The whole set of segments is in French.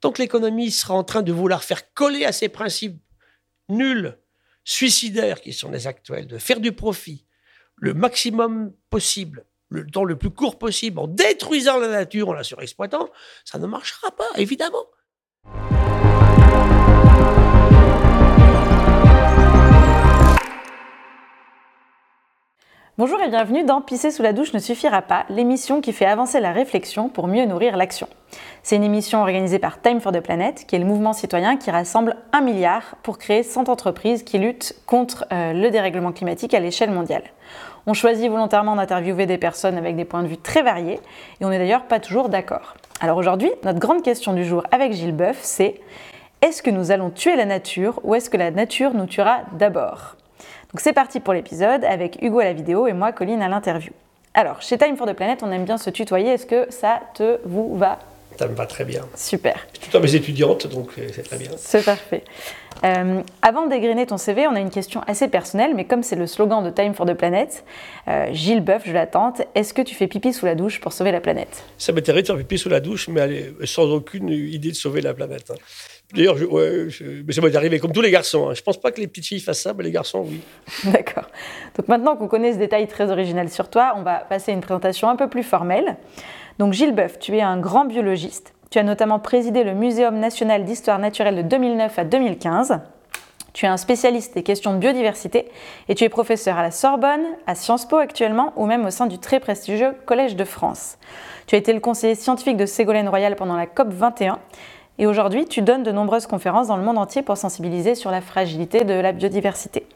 Tant que l'économie sera en train de vouloir faire coller à ces principes nuls, suicidaires qui sont les actuels, de faire du profit le maximum possible, le temps le plus court possible, en détruisant la nature, en la surexploitant, ça ne marchera pas, évidemment. Bonjour et bienvenue dans Pisser sous la douche ne suffira pas, l'émission qui fait avancer la réflexion pour mieux nourrir l'action. C'est une émission organisée par Time for the Planet, qui est le mouvement citoyen qui rassemble un milliard pour créer 100 entreprises qui luttent contre euh, le dérèglement climatique à l'échelle mondiale. On choisit volontairement d'interviewer des personnes avec des points de vue très variés et on n'est d'ailleurs pas toujours d'accord. Alors aujourd'hui, notre grande question du jour avec Gilles Boeuf, c'est est-ce que nous allons tuer la nature ou est-ce que la nature nous tuera d'abord? Donc c'est parti pour l'épisode avec Hugo à la vidéo et moi Colline à l'interview. Alors, chez Time for the Planet, on aime bien se tutoyer. Est-ce que ça te vous va? Ça me va très bien. Super. Tout à mes étudiantes, donc euh, c'est très bien. C'est parfait. Euh, avant d'égriner ton CV, on a une question assez personnelle, mais comme c'est le slogan de Time for the Planet, euh, Gilles Boeuf, je l'attente, est-ce que tu fais pipi sous la douche pour sauver la planète? Ça m'intéresse de faire pipi sous la douche, mais sans aucune idée de sauver la planète. D'ailleurs, ouais, mais ça m'est arrivé comme tous les garçons. Hein. Je pense pas que les petites filles fassent ça, mais les garçons, oui. D'accord. Donc maintenant qu'on connaît ce détail très original sur toi, on va passer à une présentation un peu plus formelle. Donc Gilles Boeuf, tu es un grand biologiste. Tu as notamment présidé le Muséum national d'histoire naturelle de 2009 à 2015. Tu es un spécialiste des questions de biodiversité et tu es professeur à la Sorbonne, à Sciences Po actuellement ou même au sein du très prestigieux Collège de France. Tu as été le conseiller scientifique de Ségolène Royal pendant la COP 21 et aujourd'hui, tu donnes de nombreuses conférences dans le monde entier pour sensibiliser sur la fragilité de la biodiversité.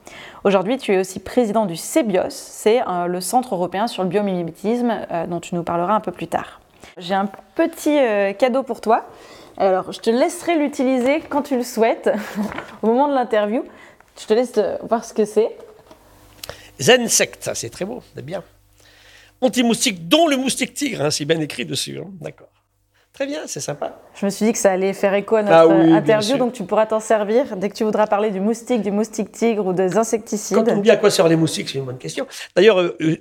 Aujourd'hui, tu es aussi président du CEBIOS, c'est euh, le Centre européen sur le biomimétisme euh, dont tu nous parleras un peu plus tard. J'ai un petit euh, cadeau pour toi. Alors, je te laisserai l'utiliser quand tu le souhaites, au moment de l'interview. Je te laisse voir ce que c'est. Zensect, c'est très beau, c'est bien. Anti-moustique, dont le moustique tigre, hein, c'est bien écrit dessus. Hein. D'accord. Très bien, c'est sympa. Je me suis dit que ça allait faire écho à notre ah interview, donc tu pourras t'en servir dès que tu voudras parler du moustique, du moustique tigre ou des insecticides. Quand on dit à quoi servent les moustiques, c'est une bonne question. D'ailleurs, euh, euh,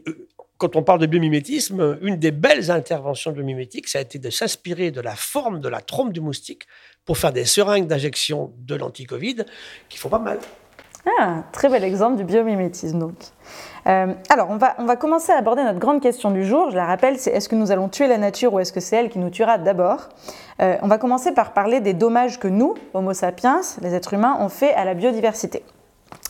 quand on parle de biomimétisme, une des belles interventions biomimétiques, ça a été de s'inspirer de la forme de la trompe du moustique pour faire des seringues d'injection de l'anti-Covid qui font pas mal. Ah, très bel exemple du biomimétisme donc. Euh, alors, on va, on commencer à aborder notre grande question du jour. Je la rappelle, c'est est-ce que nous allons tuer la nature ou est-ce que c'est elle qui nous tuera d'abord euh, On va commencer par parler des dommages que nous, Homo sapiens, les êtres humains, ont fait à la biodiversité.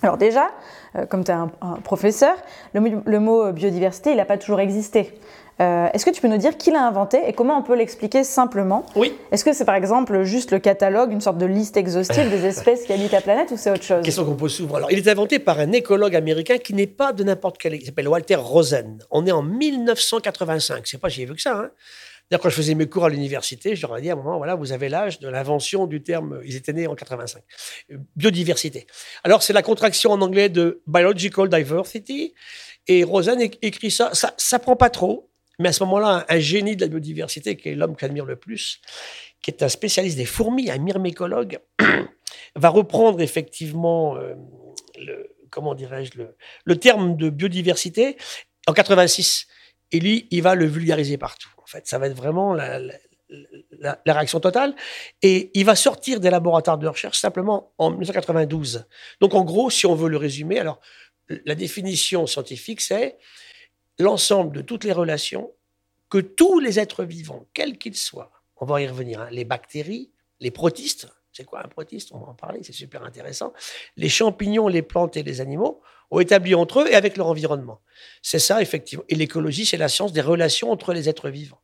Alors déjà, euh, comme tu es un, professeur, le, mot biodiversité, n'a pas toujours existé. Euh, est-ce que tu peux nous dire qui l'a inventé et comment on peut l'expliquer simplement Oui. Est-ce que c'est par exemple juste le catalogue, une sorte de liste exhaustive des espèces qui habitent la planète ou c'est autre chose Question qu'on pose souvent. Alors, il est inventé par un écologue américain qui n'est pas de n'importe quel. Il s'appelle Walter Rosen. On est en 1985. C'est pas j'ai vu que ça. Hein. D'ailleurs, quand je faisais mes cours à l'université, je leur ai dit à un moment, voilà, vous avez l'âge de l'invention du terme, ils étaient nés en 85, biodiversité. Alors, c'est la contraction en anglais de biological diversity. Et Rosen écrit ça, ça, ça prend pas trop. Mais à ce moment-là, un génie de la biodiversité, qui est l'homme que j'admire le plus, qui est un spécialiste des fourmis, un myrmécologue, va reprendre effectivement euh, le, comment dirais-je, le, terme de biodiversité en 86. Et lui, il va le vulgariser partout. En fait, ça va être vraiment la, la réaction totale. Et il va sortir des laboratoires de recherche simplement en 1992. Donc, en gros, si on veut le résumer, alors la définition scientifique, c'est l'ensemble de toutes les relations que tous les êtres vivants, quels qu'ils soient, on va y revenir, hein, les bactéries, les protistes, c'est quoi un protiste? On va en parler, c'est super intéressant. Les champignons, les plantes et les animaux ont établi entre eux et avec leur environnement. C'est ça, effectivement. Et l'écologie, c'est la science des relations entre les êtres vivants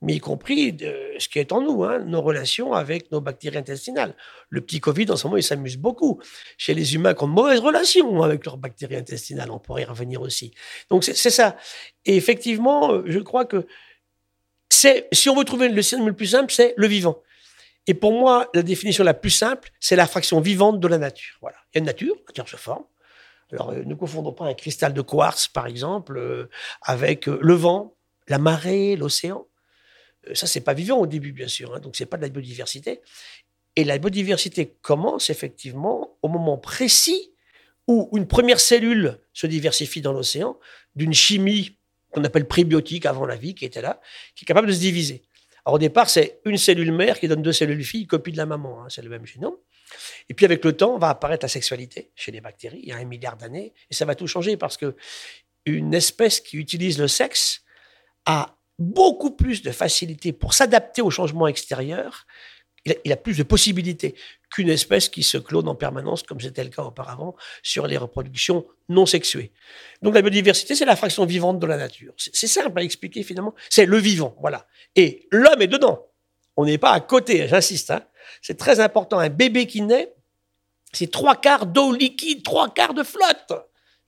mais y compris de ce qui est en nous, hein, nos relations avec nos bactéries intestinales. Le petit Covid, en ce moment, il s'amuse beaucoup. Chez les humains qui ont de mauvaises relations avec leurs bactéries intestinales, on pourrait y revenir aussi. Donc c'est ça. Et effectivement, euh, je crois que si on veut trouver le signe le plus simple, c'est le vivant. Et pour moi, la définition la plus simple, c'est la fraction vivante de la nature. Voilà. Il y a une nature, la nature se forme. Alors, euh, ne confondons pas un cristal de quartz, par exemple, euh, avec le vent, la marée, l'océan. Euh, ça, c'est pas vivant au début, bien sûr. Hein, donc, c'est pas de la biodiversité. Et la biodiversité commence effectivement au moment précis où une première cellule se diversifie dans l'océan d'une chimie qu'on appelle prébiotique avant la vie, qui était là, qui est capable de se diviser. Alors, au départ, c'est une cellule mère qui donne deux cellules filles, copie de la maman. Hein, c'est le même génome. Et puis avec le temps, va apparaître la sexualité chez les bactéries, il y a un milliard d'années, et ça va tout changer parce que une espèce qui utilise le sexe a beaucoup plus de facilité pour s'adapter aux changements extérieurs. Il a, plus de possibilités qu'une espèce qui se clone en permanence, comme c'était le cas auparavant, sur les reproductions non sexuées. Donc la biodiversité, c'est la fraction vivante de la nature. C'est simple à expliquer finalement. C'est le vivant, voilà. Et l'homme est dedans. On n'est pas à côté, j'insiste. Hein. C'est très important. Un bébé qui naît, c'est trois quarts d'eau liquide, trois quarts de flotte.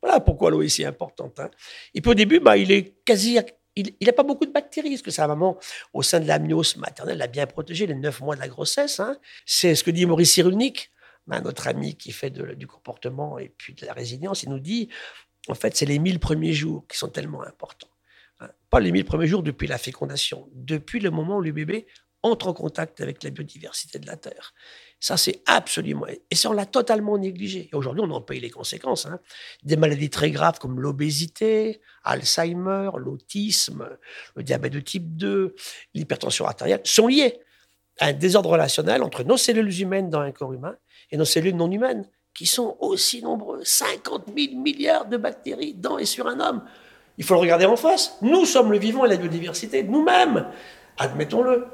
Voilà pourquoi l'eau est si importante. Hein. Et puis au début, bah, il est quasi. Il n'a pas beaucoup de bactéries, parce que sa maman, au sein de l'amnios maternelle, l'a bien protégé les neuf mois de la grossesse. Hein? C'est ce que dit Maurice Cyrulnik, notre ami qui fait du comportement et puis de la résilience. Il nous dit, en fait, c'est les mille premiers jours qui sont tellement importants. Hein. Pas les mille premiers jours depuis la fécondation, depuis le moment où le bébé entre en contact avec la biodiversité de la Terre. Ça, c'est absolument. Et ça, on l'a totalement négligé. Et aujourd'hui, on en paye les conséquences. Hein. Des maladies très graves comme l'obésité, Alzheimer, l'autisme, le diabète de type 2, l'hypertension artérielle sont liés à un désordre relationnel entre nos cellules humaines dans un corps humain et nos cellules non humaines, qui sont aussi nombreuses 50 000 milliards de bactéries dans et sur un homme. Il faut le regarder en face. Nous sommes le vivant et la biodiversité, nous-mêmes. Admettons-le.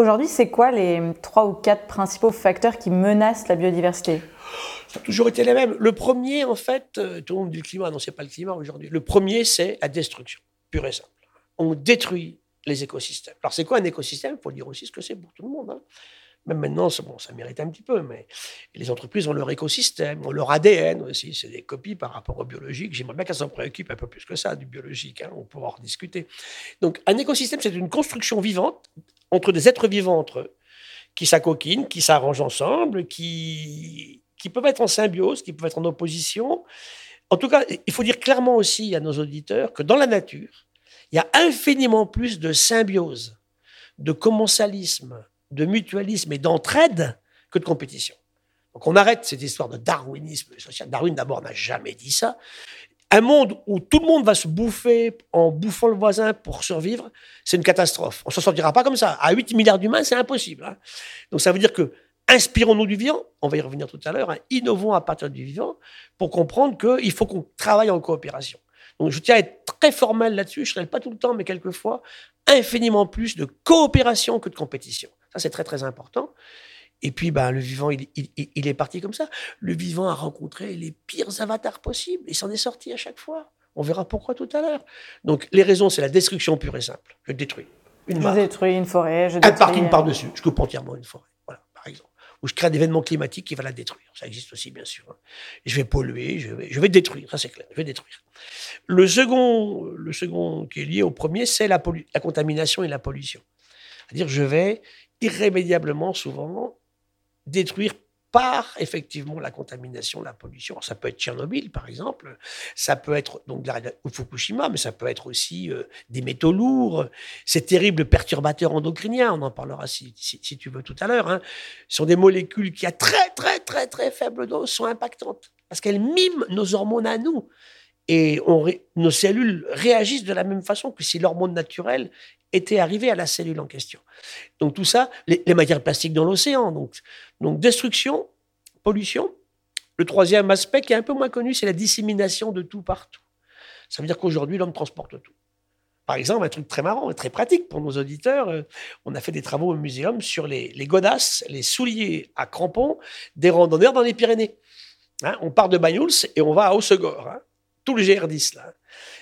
Aujourd'hui, c'est quoi les trois ou quatre principaux facteurs qui menacent la biodiversité? Ça a toujours été les mêmes. Le premier, en fait, euh, tout le monde du climat, non, c'est pas le climat aujourd'hui. Le premier, c'est la destruction, pure et simple. On détruit les écosystèmes. Alors, c'est quoi un écosystème? Il faut dire aussi ce que c'est pour tout le monde. Hein. Même maintenant, bon, ça mérite un petit peu, mais les entreprises ont leur écosystème, ont leur ADN aussi. C'est des copies par rapport au biologique. J'aimerais bien qu'elles s'en préoccupent un peu plus que ça, du biologique. Hein, on pourra en discuter. Donc, un écosystème, c'est une construction vivante entre des êtres vivants entre eux, qui s'acoquinent, qui s'arrangent ensemble, qui, qui peuvent être en symbiose, qui peuvent être en opposition. En tout cas, il faut dire clairement aussi à nos auditeurs que dans la nature, il y a infiniment plus de symbiose, de commensalisme, de mutualisme et d'entraide que de compétition. Donc on arrête cette histoire de darwinisme social. Darwin d'abord n'a jamais dit ça un monde où tout le monde va se bouffer en bouffant le voisin pour survivre, c'est une catastrophe. On ne s'en sortira pas comme ça. À 8 milliards d'humains, c'est impossible. Hein. Donc ça veut dire que inspirons-nous du vivant, on va y revenir tout à l'heure, hein, innovons à partir du vivant pour comprendre qu'il faut qu'on travaille en coopération. Donc je tiens à être très formel là-dessus, je ne pas tout le temps, mais quelquefois, infiniment plus de coopération que de compétition. Ça, c'est très très important. Et puis, ben, le vivant, il, est parti comme ça. Le vivant a rencontré les pires avatars possibles. Il s'en est sorti à chaque fois. On verra pourquoi tout à l'heure. Donc, les raisons, c'est la destruction pure et simple. Je détruis une je détruis une forêt. Je un parking par-dessus. Je coupe entièrement une forêt. Voilà, par exemple. Ou je crée un événement climatique qui va la détruire. Ça existe aussi, bien sûr. Hein. je vais polluer, je vais, je vais détruire. Ça, c'est clair. Je vais détruire. Le second, le second qui est lié au premier, c'est la, la contamination et la pollution. C'est-à-dire, je vais irrémédiablement, souvent, détruire par effectivement la contamination, la pollution. ça peut être Tchernobyl, par exemple, ça peut être donc Fukushima, mais ça peut être aussi euh, des métaux lourds, ces terribles perturbateurs endocriniens, on en parlera si, tu veux tout à l'heure, hein, sont des molécules qui à très très très très faible dose sont impactantes, parce qu'elles miment nos hormones à nous. Et nos cellules réagissent de la même façon que si l'hormone naturelle était arrivé à la cellule en question. Donc tout ça, les, matières plastiques dans l'océan, donc, destruction, pollution. Le troisième aspect qui est un peu moins connu, c'est la dissémination de tout partout. Ça veut dire qu'aujourd'hui, l'homme transporte tout. Par exemple, un truc très marrant et très pratique pour nos auditeurs, euh, on a fait des travaux au muséum sur les, godasses, les souliers à crampons des randonneurs dans les Pyrénées. Hein, on part de Banyuls et on va à Hossegor, hein, tout le GR10 là.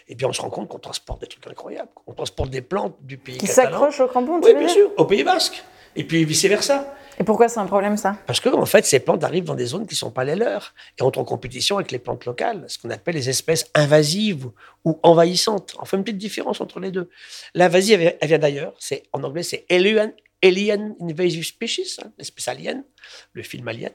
Et puis on se rend compte qu'on transporte des trucs incroyables. On transporte des plantes du pays Qui s'accrochent au crampon, Oui, bien sûr, au Pays Basque. Et puis vice-versa. Et pourquoi c'est un problème ça? Parce que en fait, ces plantes arrivent dans des zones qui ne sont pas les leurs et entrent en compétition avec les plantes locales, ce qu'on appelle les espèces invasives ou envahissantes. On fait une petite différence entre les deux. L'invasive, elle vient d'ailleurs. C'est en anglais, c'est alien, Invasive Species, hein, l'espèce alien, le film Alien.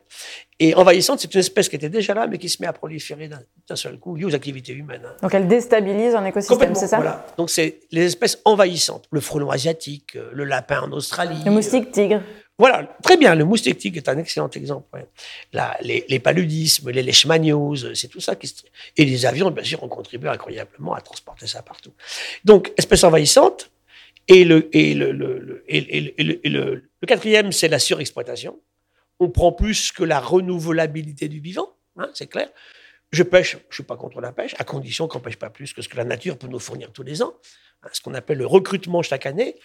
Et envahissante, c'est une espèce qui était déjà là, mais qui se met à proliférer d'un seul coup, liée aux activités humaines. Hein. Donc elle déstabilise un écosystème, c'est ça? Voilà. Donc c'est les espèces envahissantes. Le frelon asiatique, euh, le lapin en Australie. Le moustique tigre. Voilà, très bien. Le moustique tigre est un excellent exemple. les, paludismes, les leishmanioses, c'est tout ça qui Et les avions, bien sûr, ont contribué incroyablement à transporter ça partout. Donc, espèce envahissante, Et le, quatrième, c'est la surexploitation. On prend plus que la renouvelabilité du vivant, hein, c'est clair. Je pêche, je suis pas contre la pêche, à condition qu'on pêche pas plus que ce que la nature peut nous fournir tous les ans. Hein, ce qu'on appelle le recrutement chaque année,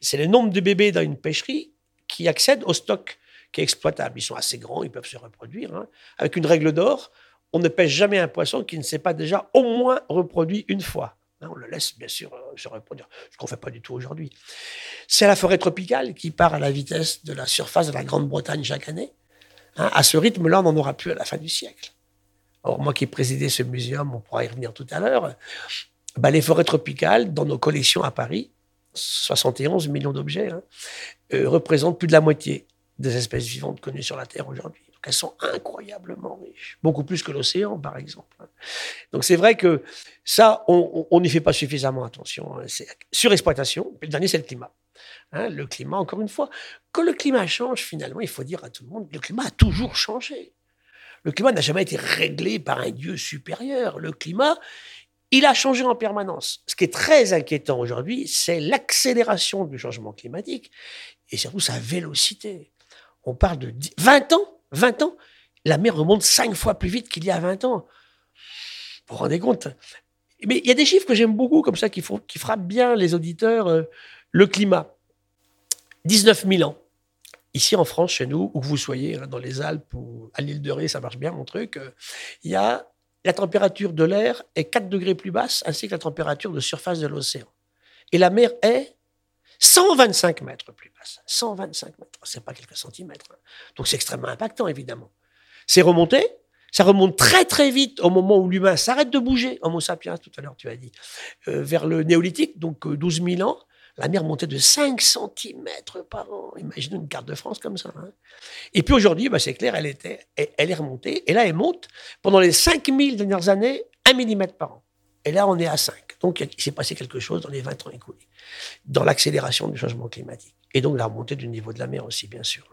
c'est le nombre de bébés dans une pêcherie qui accèdent au stock qui est exploitable. Ils sont assez grands, ils peuvent se reproduire. Hein. Avec une règle d'or, on ne pêche jamais un poisson qui ne s'est pas déjà au moins reproduit une fois. Hein, on le laisse bien sûr euh, se reproduire, ce qu'on ne fait pas du tout aujourd'hui. C'est la forêt tropicale qui part à la vitesse de la surface de la Grande-Bretagne chaque année. à ce rythme-là, on n'en aura plus à la fin du siècle. Or, moi qui ai présidé ce muséum, on pourra y revenir tout à l'heure, bah, les forêts tropicales, dans nos collections à Paris, 71 millions d'objets, hein, euh, représentent plus de la moitié des espèces vivantes connues sur la Terre aujourd'hui. Elles sont incroyablement riches, beaucoup plus que l'océan, par exemple. Hein. Donc c'est vrai que ça, on n'y fait pas suffisamment attention. Hein. C'est surexploitation. le dernier, c'est le climat. le climat, encore une fois, quand le climat change, finalement, il faut dire à tout le monde, le climat a toujours changé. Le climat n'a jamais été réglé par un Dieu supérieur. Le climat, il a changé en permanence. Ce qui est très inquiétant aujourd'hui, c'est l'accélération du changement climatique et surtout sa vélocité. On parle de 20 ans, 20 ans, la mer remonte 5 fois plus vite qu'il y a 20 ans. Vous vous rendez compte? Mais il y a des chiffres que j'aime beaucoup, comme ça, qui, frappent bien les auditeurs. Euh, le climat, 19 000 ans ici en France, chez nous, où que vous soyez, hein, dans les Alpes ou à l'île de Ré, ça marche bien mon truc, euh, il y a la température de l'air est 4 degrés plus basse, ainsi que la température de surface de l'océan. Et la mer est 125 mètres plus basse. 125 mètres, c'est pas quelques centimètres. Hein. Donc c'est extrêmement impactant, évidemment. C'est remonté, ça remonte très très vite au moment où l'humain s'arrête de bouger, Homo sapiens, tout à l'heure tu as dit, euh, vers le néolithique, donc 12 euh, 000 ans la mer montait de 5 cm par an. Imaginez une carte de France comme ça. Hein. Et puis aujourd'hui, bah, c'est clair, elle, est remontée. Et là, elle monte pendant les 5000 dernières années, 1 mm par an. Et là, on est à 5. Donc, il s'est passé quelque chose dans les 20 ans écoulés, dans l'accélération du changement climatique. Et donc, la remontée du niveau de la mer aussi, bien sûr.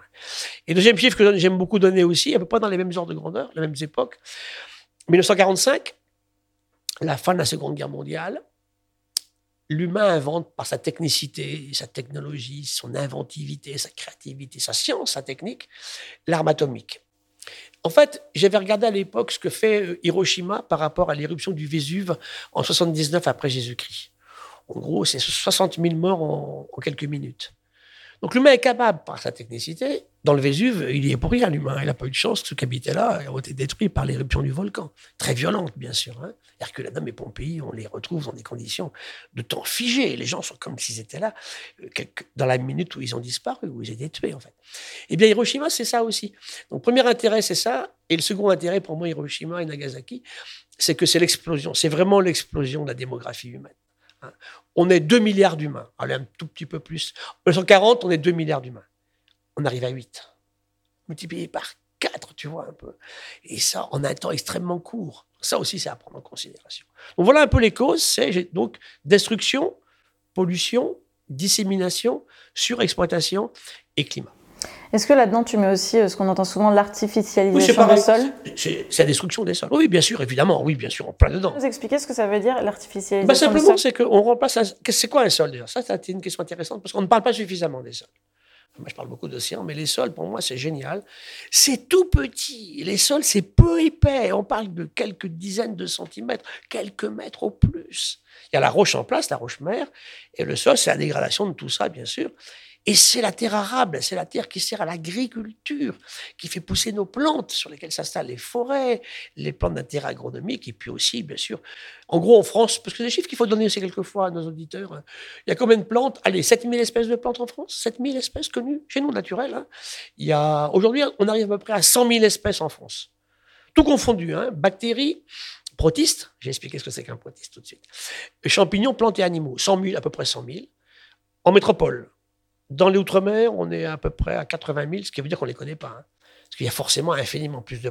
Et deuxième chiffre que j'aime beaucoup donner aussi, à peu près dans les mêmes ordres de grandeur, les mêmes époques, 1945, la fin de la Seconde Guerre mondiale, l'humain invente par sa technicité, sa technologie, son inventivité, sa créativité, sa science, sa technique, l'arme atomique. En fait, j'avais regardé à l'époque ce que fait euh, Hiroshima par rapport à l'éruption du Vésuve en 79 après Jésus-Christ. En gros, c'est 60 000 morts en quelques minutes. Donc l'humain est capable, par sa technicité, dans le Vésuve, il y est pour rien, l'humain. Il n'a pas eu de chance, ceux qui habitaient là ont été détruits par l'éruption du volcan. Très violente, bien sûr. Hein. Herculanum et Pompéi, on les retrouve dans des conditions de temps figé. Les gens sont comme s'ils étaient là euh, dans la minute où ils ont disparu, où ils étaient tués, en fait. Eh bien, Hiroshima, c'est ça aussi. Donc, premier intérêt, c'est ça. Et le second intérêt, pour moi, Hiroshima et Nagasaki, c'est que c'est l'explosion. C'est vraiment l'explosion de la démographie humaine. Hein. On est 2 milliards d'humains. Allez, un tout petit peu plus. En 1940, on est 2 milliards d'humains. On arrive à 8. Multiplié par 4, tu vois un peu. Et ça, en un temps extrêmement court. Ça aussi, c'est à prendre en considération. Donc voilà un peu les causes. C'est donc destruction, pollution, dissémination, surexploitation et climat. Est-ce que là-dedans, tu mets aussi euh, ce qu'on entend souvent, l'artificialisation des sols? C'est la destruction des sols. Oui, bien sûr, évidemment. Oui, bien sûr, on plein dedans. Vous expliquer ce que ça veut dire, l'artificialisation bah, Simplement, c'est qu'on remplace. C'est quoi un sol déjà? Ça, c'est une question intéressante parce qu'on ne parle pas suffisamment des sols. Moi, je parle beaucoup d'océans, mais les sols, pour moi, c'est génial. C'est tout petit. Les sols, c'est peu épais. On parle de quelques dizaines de centimètres, quelques mètres au plus. Il y a la roche en place, la roche mère, et le sol, c'est la dégradation de tout ça, bien sûr. Et c'est la terre arable, c'est la terre qui sert à l'agriculture, qui fait pousser nos plantes sur lesquelles s'installent les forêts, les plantes d'intérêt agronomique, et puis aussi, bien sûr, en gros, en France, parce que c'est des chiffres qu'il faut donner aussi quelquefois à nos auditeurs, il y a combien de plantes? Allez, 7000 espèces de plantes en France? 7000 espèces connues chez nous, naturelles. Hein. a, aujourd'hui, on arrive à peu près à 100 000 espèces en France. Tout confondu, hein, bactéries, protistes, j'ai expliqué ce que c'est qu'un protiste tout de suite, champignons, plantes et animaux, 100 000, à peu près 100 000. En métropole, dans les Outre-mer, on est à peu près à 80 000, ce qui veut dire qu'on ne les connaît pas. Hein. Parce qu'il y a forcément infiniment plus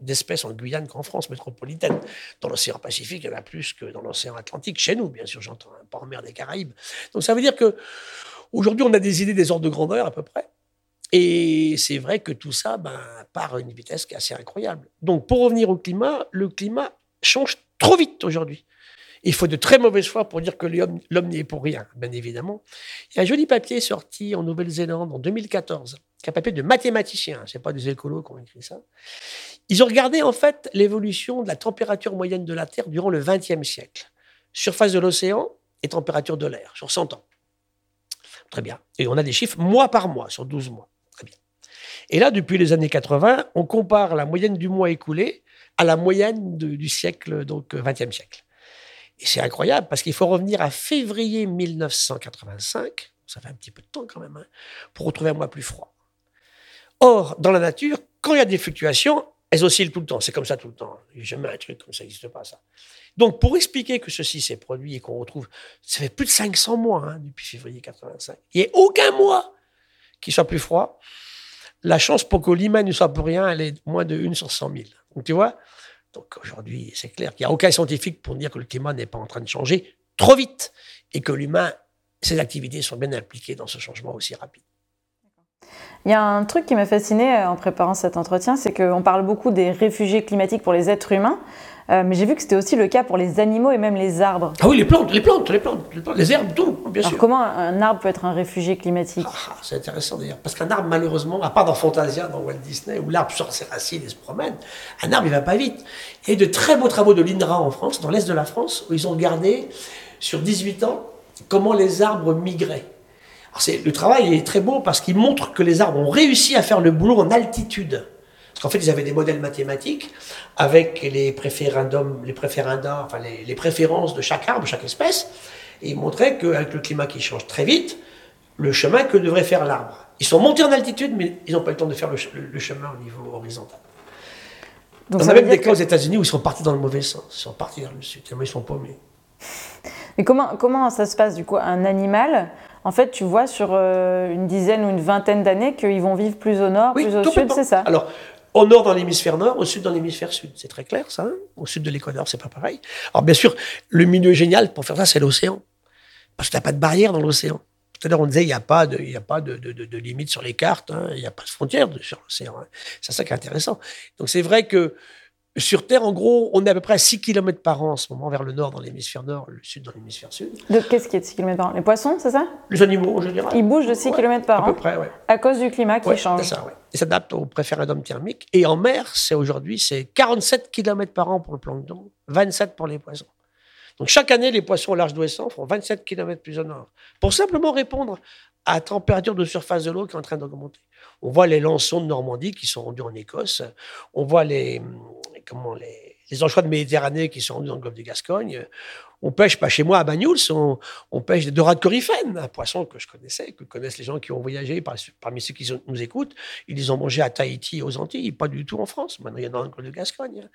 d'espèces en, Guyane qu'en France métropolitaine. Dans l'océan Pacifique, il y en a plus que dans l'océan Atlantique, chez nous, bien sûr, j'entends, hein, pas en mer des Caraïbes. Donc ça veut dire que aujourd'hui, on a des idées des ordres de grandeur à peu près. Et c'est vrai que tout ça ben, part à une vitesse qui est assez incroyable. Donc pour revenir au climat, le climat change trop vite aujourd'hui. Il faut de très mauvaises foi pour dire que l'homme n'y est pour rien, bien évidemment. Il y a un joli papier sorti en Nouvelle-Zélande en 2014, qui est un papier de mathématiciens, c'est pas des écolos qui ont écrit ça. Ils ont regardé en fait l'évolution de la température moyenne de la Terre durant le XXe siècle. Surface de l'océan et température de l'air sur 100 ans. Très bien. Et on a des chiffres mois par mois, sur 12 mois. Très bien. Et là, depuis les années 80, on compare la moyenne du mois écoulé à la moyenne du siècle, donc 20e siècle. Et c'est incroyable parce qu'il faut revenir à février 1985, ça fait un petit peu de temps quand même, hein, pour retrouver un mois plus froid. Or, dans la nature, quand il y a des fluctuations, elles oscillent tout le temps. C'est comme ça tout le temps. Jamais un truc comme ça, n'existe pas ça. Donc, pour expliquer que ceci s'est produit et qu'on retrouve, ça fait plus de 500 mois hein, depuis février 85. Il n'y a aucun mois qui soit plus froid. La chance pour que l'IMA ne soit pour rien, elle est moins de 1 sur 100 000. Donc, tu vois, donc aujourd'hui, c'est clair qu'il n'y a aucun scientifique pour dire que le climat n'est pas en train de changer trop vite et que l'humain, ses activités sont bien impliquées dans ce changement aussi rapide. Il y a un truc qui m'a fasciné euh, en préparant cet entretien, c'est qu'on parle beaucoup des réfugiés climatiques pour les êtres humains, euh, mais j'ai vu que c'était aussi le cas pour les animaux et même les arbres. Ah oui, les plantes, les plantes, les plantes, les, herbes, tout, bien Alors sûr. Comment un arbre peut être un réfugié climatique ah, C'est intéressant d'ailleurs, parce qu'un arbre, malheureusement, à part dans Fantasia, dans Walt Disney, où l'arbre sort ses racines et se promène, un arbre, il va pas vite. Il y a de très beaux travaux de l'INRA en France, dans l'est de la France, où ils ont regardé, sur 18 ans, comment les arbres migraient le travail est très beau parce qu'il montre que les arbres ont réussi à faire le boulot en altitude. Parce qu'en fait, ils avaient des modèles mathématiques avec les préférendums, les enfin les, préférences de chaque arbre, chaque espèce, et ils montraient qu'avec le climat qui change très vite, le chemin que devrait faire l'arbre. Ils sont montés en altitude, mais ils n'ont pas eu le temps de faire le, chemin au niveau horizontal. Donc On a même des cas aux États-Unis où ils sont partis dans le mauvais sens. Ils sont partis vers le sud, tellement ils sont paumés. Mais comment, comment ça se passe du coup Un animal? En fait, tu vois sur euh, une dizaine ou une vingtaine d'années qu'ils vont vivre plus au nord, plus au sud, c'est ça? Alors, au nord dans l'hémisphère nord, au sud dans l'hémisphère sud. C'est très clair, ça. Hein? Au sud de l'équateur, c'est pas pareil. Alors, bien sûr, le milieu génial pour faire ça, c'est l'océan. Parce que tu n'as pas de barrière dans l'océan. Tout à l'heure, on disait, il n'y a pas de, y a pas de, de, de, limite sur les cartes, hein. il n'y a pas de frontière sur l'océan. Hein. C'est ça qui est intéressant. Donc, c'est vrai que sur Terre, en gros, on est à peu près à 6 km par an en ce moment vers le nord dans l'hémisphère nord, le sud dans l'hémisphère sud. De qu'est-ce qui est de 6 km par an? Les poissons, c'est ça? Les animaux en général. Ils bougent de 6 km par an À peu près, oui. À cause du climat qui change. C'est ça, oui. Ils s'adaptent au préférendum thermique. Et en mer, c'est aujourd'hui, c'est 47 km par an pour le plancton, 27 pour les poissons. Donc chaque année, les poissons au large d'Ouessant font 27 km plus au nord. Pour simplement répondre à la température de surface de l'eau qui est en train d'augmenter. On voit les lançons de Normandie qui sont rendus en Écosse. On voit les, comment, les, les anchois de Méditerranée qui sont rendus dans le golfe de Gascogne. On pêche pas chez moi à Bagnouls, on, pêche des dorades coryphènes, un poisson que je connaissais, que connaissent les gens qui ont voyagé, parmi ceux qui nous écoutent. Ils les ont mangés à Tahiti, aux Antilles, pas du tout en France. Maintenant, il y en a dans le golfe de Gascogne.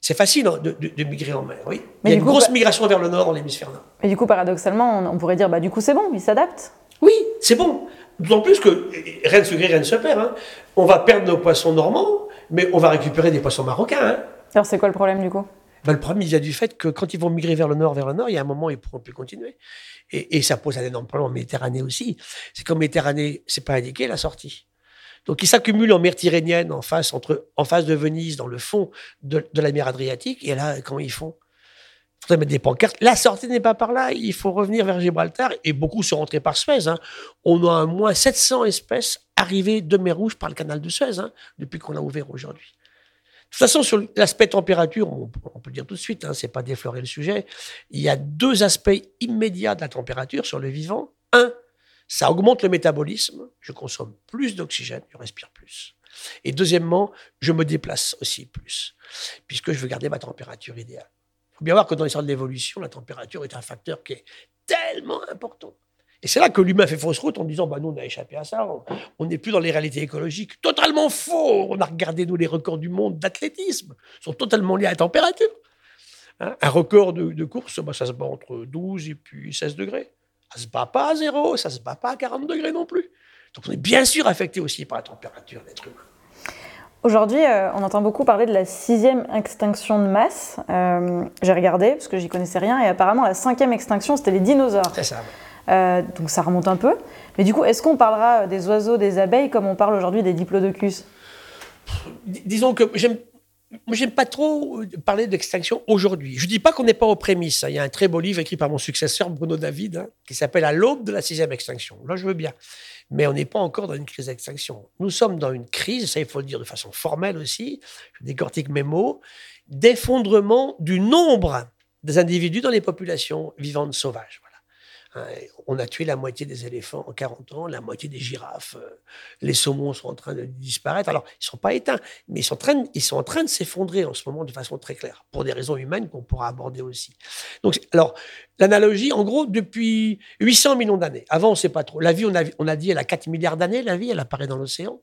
C'est facile hein, de, migrer en mer, oui. Mais il y a une grosse migration vers le nord dans l'hémisphère nord. Mais du coup, paradoxalement, on, pourrait dire, bah, du coup, c'est bon, ils s'adaptent. Oui, c'est bon. D'autant plus que rien ne se grille, rien ne se perd. Hein. On va perdre nos poissons normands, mais on va récupérer des poissons marocains. Hein. Alors c'est quoi le problème du coup? Ben, Le problème, il vient du fait que quand ils vont migrer vers le nord, vers le nord, il y a un moment, ils ne pourront plus continuer. Et, ça pose un énorme problème en Méditerranée aussi. C'est qu'en Méditerranée, c'est pas indiqué la sortie. Donc ils s'accumulent en mer Tyrrhénienne, en face, entre, en face de Venise, dans le fond de, la mer Adriatique. Et là, comment ils font? Faudrait mettre des pancartes. La sortie n'est pas par là, il faut revenir vers Gibraltar. Et beaucoup sont rentrés par Suez. Hein. On a au moins 700 espèces arrivées de mer Rouge par le canal de Suez, hein, depuis qu'on l'a ouvert aujourd'hui. De toute façon, sur l'aspect température, on, peut dire tout de suite, hein, c'est pas déflorer le sujet, il y a deux aspects immédiats de la température sur le vivant. Un, ça augmente le métabolisme, je consomme plus d'oxygène, je respire plus. Et deuxièmement, je me déplace aussi plus, puisque je veux garder ma température idéale. Faut bien voir que dans l'histoire de l'évolution, la température est un facteur qui est tellement important. Et c'est là que l'humain fait fausse route en disant bah, nous, on a échappé à ça, on n'est plus dans les réalités écologiques. Totalement faux On a regardé, nous, les records du monde d'athlétisme, sont totalement liés à la température. Hein, un record de, course, bah, ça se bat entre 12 et puis 16 degrés. Ça ne se bat pas à zéro, ça ne se bat pas à 40 degrés non plus. Donc on est bien sûr affecté aussi par la température d'être humain. Aujourd'hui, euh, on entend beaucoup parler de la sixième extinction de masse. Euh, j'ai regardé parce que j'y connaissais rien et apparemment la cinquième extinction, c'était les dinosaures. C'est ça. Euh, donc ça remonte un peu. Mais du coup, est-ce qu'on parlera des oiseaux, des abeilles, comme on parle aujourd'hui des diplodocus? Disons que j'aime moi, j'aime pas trop parler d'extinction aujourd'hui. Je dis pas qu'on n'est pas aux prémices. Hein. Il y a un très beau livre écrit par mon successeur, Bruno David, hein, qui s'appelle À l'aube de la sixième extinction. Là, je veux bien. Mais on n'est pas encore dans une crise d'extinction. Nous sommes dans une crise, ça, il faut le dire de façon formelle aussi, je décortique mes mots, d'effondrement du nombre des individus dans les populations vivantes sauvages. Hein, on a tué la moitié des éléphants en 40 ans, la moitié des girafes. Euh, les saumons sont en train de disparaître. Alors, ils ne sont pas éteints, mais ils sont en train, de s'effondrer en ce moment de façon très claire, pour des raisons humaines qu'on pourra aborder aussi. Donc, alors, l'analogie, en gros, depuis 800 millions d'années. Avant, on ne sait pas trop. La vie, on a, on a dit, elle a 4 milliards d'années, la vie, elle apparaît dans l'océan.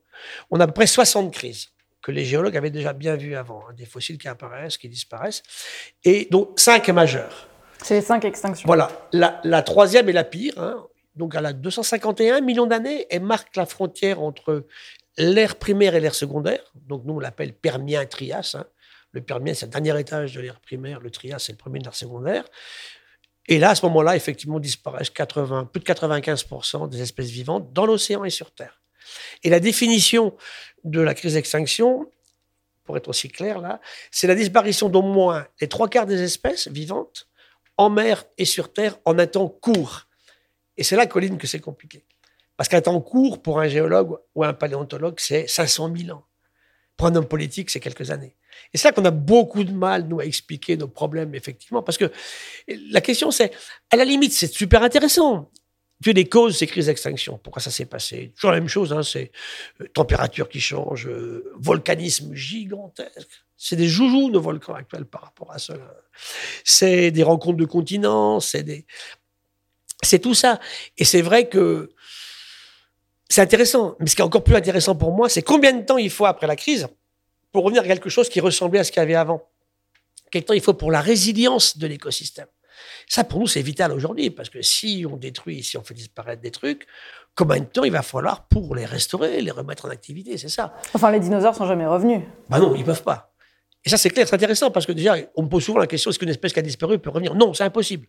On a à peu près 60 crises que les géologues avaient déjà bien vues avant, hein, des fossiles qui apparaissent, qui disparaissent, et donc 5 majeures. C'est les cinq extinctions. Voilà. La, troisième est la pire. Hein. Donc, elle a 251 millions d'années. Elle marque la frontière entre l'ère primaire et l'ère secondaire. Donc, nous, on l'appelle Permien-Trias. Hein. Le Permien, c'est le dernier étage de l'ère primaire. Le Trias, c'est le premier de l'ère secondaire. Et là, à ce moment-là, effectivement, disparaissent 80, plus de 95% des espèces vivantes dans l'océan et sur Terre. Et la définition de la crise d'extinction, pour être aussi clair là, c'est la disparition d'au moins les trois quarts des espèces vivantes en mer et sur terre en un temps court. Et c'est là, Colline, que c'est compliqué. Parce qu'un temps court, pour un géologue ou un paléontologue, c'est 500 000 ans. Pour un homme politique, c'est quelques années. Et c'est là qu'on a beaucoup de mal, nous, à expliquer nos problèmes, effectivement. Parce que la question, c'est, à la limite, c'est super intéressant. Tu as des causes ces crises d'extinction. Pourquoi ça s'est passé? Toujours la même chose, hein, c'est euh, température qui change, euh, volcanisme gigantesque. C'est des joujoux, nos volcans actuels, par rapport à cela. C'est des rencontres de continents, c'est des... C'est tout ça. Et c'est vrai que c'est intéressant. Mais ce qui est encore plus intéressant pour moi, c'est combien de temps il faut après la crise pour revenir à quelque chose qui ressemblait à ce qu'il y avait avant? Quel temps il faut pour la résilience de l'écosystème? Ça, pour nous, c'est vital aujourd'hui, parce que si on détruit, si on fait disparaître des trucs, combien de temps il va falloir pour les restaurer, les remettre en activité, c'est ça. Enfin, les dinosaures sont jamais revenus. Bah non, ils peuvent pas. Et ça, c'est clair, c'est intéressant parce que déjà, on me pose souvent la question est-ce qu'une espèce qui a disparu peut revenir? Non, c'est impossible.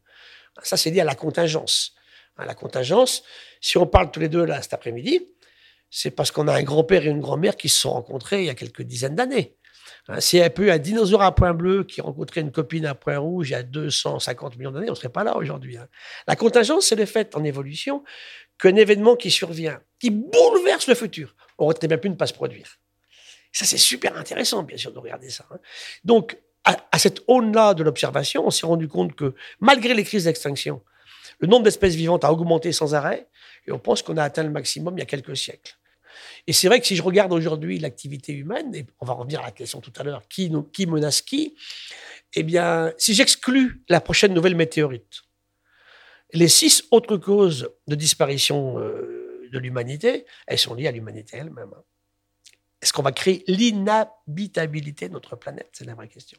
Ça, c'est lié à la contingence. À la contingence, si on parle tous les deux là cet après-midi, c'est parce qu'on a un grand-père et une grand-mère qui se sont rencontrés il y a quelques dizaines d'années. Hein, s'il y avait eu un dinosaure à point bleu qui rencontrait une copine à point rouge il y a 250 millions d'années, on ne serait pas là aujourd'hui. Hein. La contingence, c'est le fait en évolution qu'un événement qui survient, qui bouleverse le futur, aurait très bien pu ne pas se produire. Ça, c'est super intéressant, bien sûr, de regarder ça. Hein. Donc, à, cette aune-là de l'observation, on s'est rendu compte que malgré les crises d'extinction, le nombre d'espèces vivantes a augmenté sans arrêt, et on pense qu'on a atteint le maximum il y a quelques siècles. Et c'est vrai que si je regarde aujourd'hui l'activité humaine, et on va revenir à la question tout à l'heure, qui, qui menace qui Eh bien, si j'exclus la prochaine nouvelle météorite, les six autres causes de disparition euh, de l'humanité, elles sont liées à l'humanité elle-même. Hein. Est-ce qu'on va créer l'inhabitabilité de notre planète? C'est la vraie question.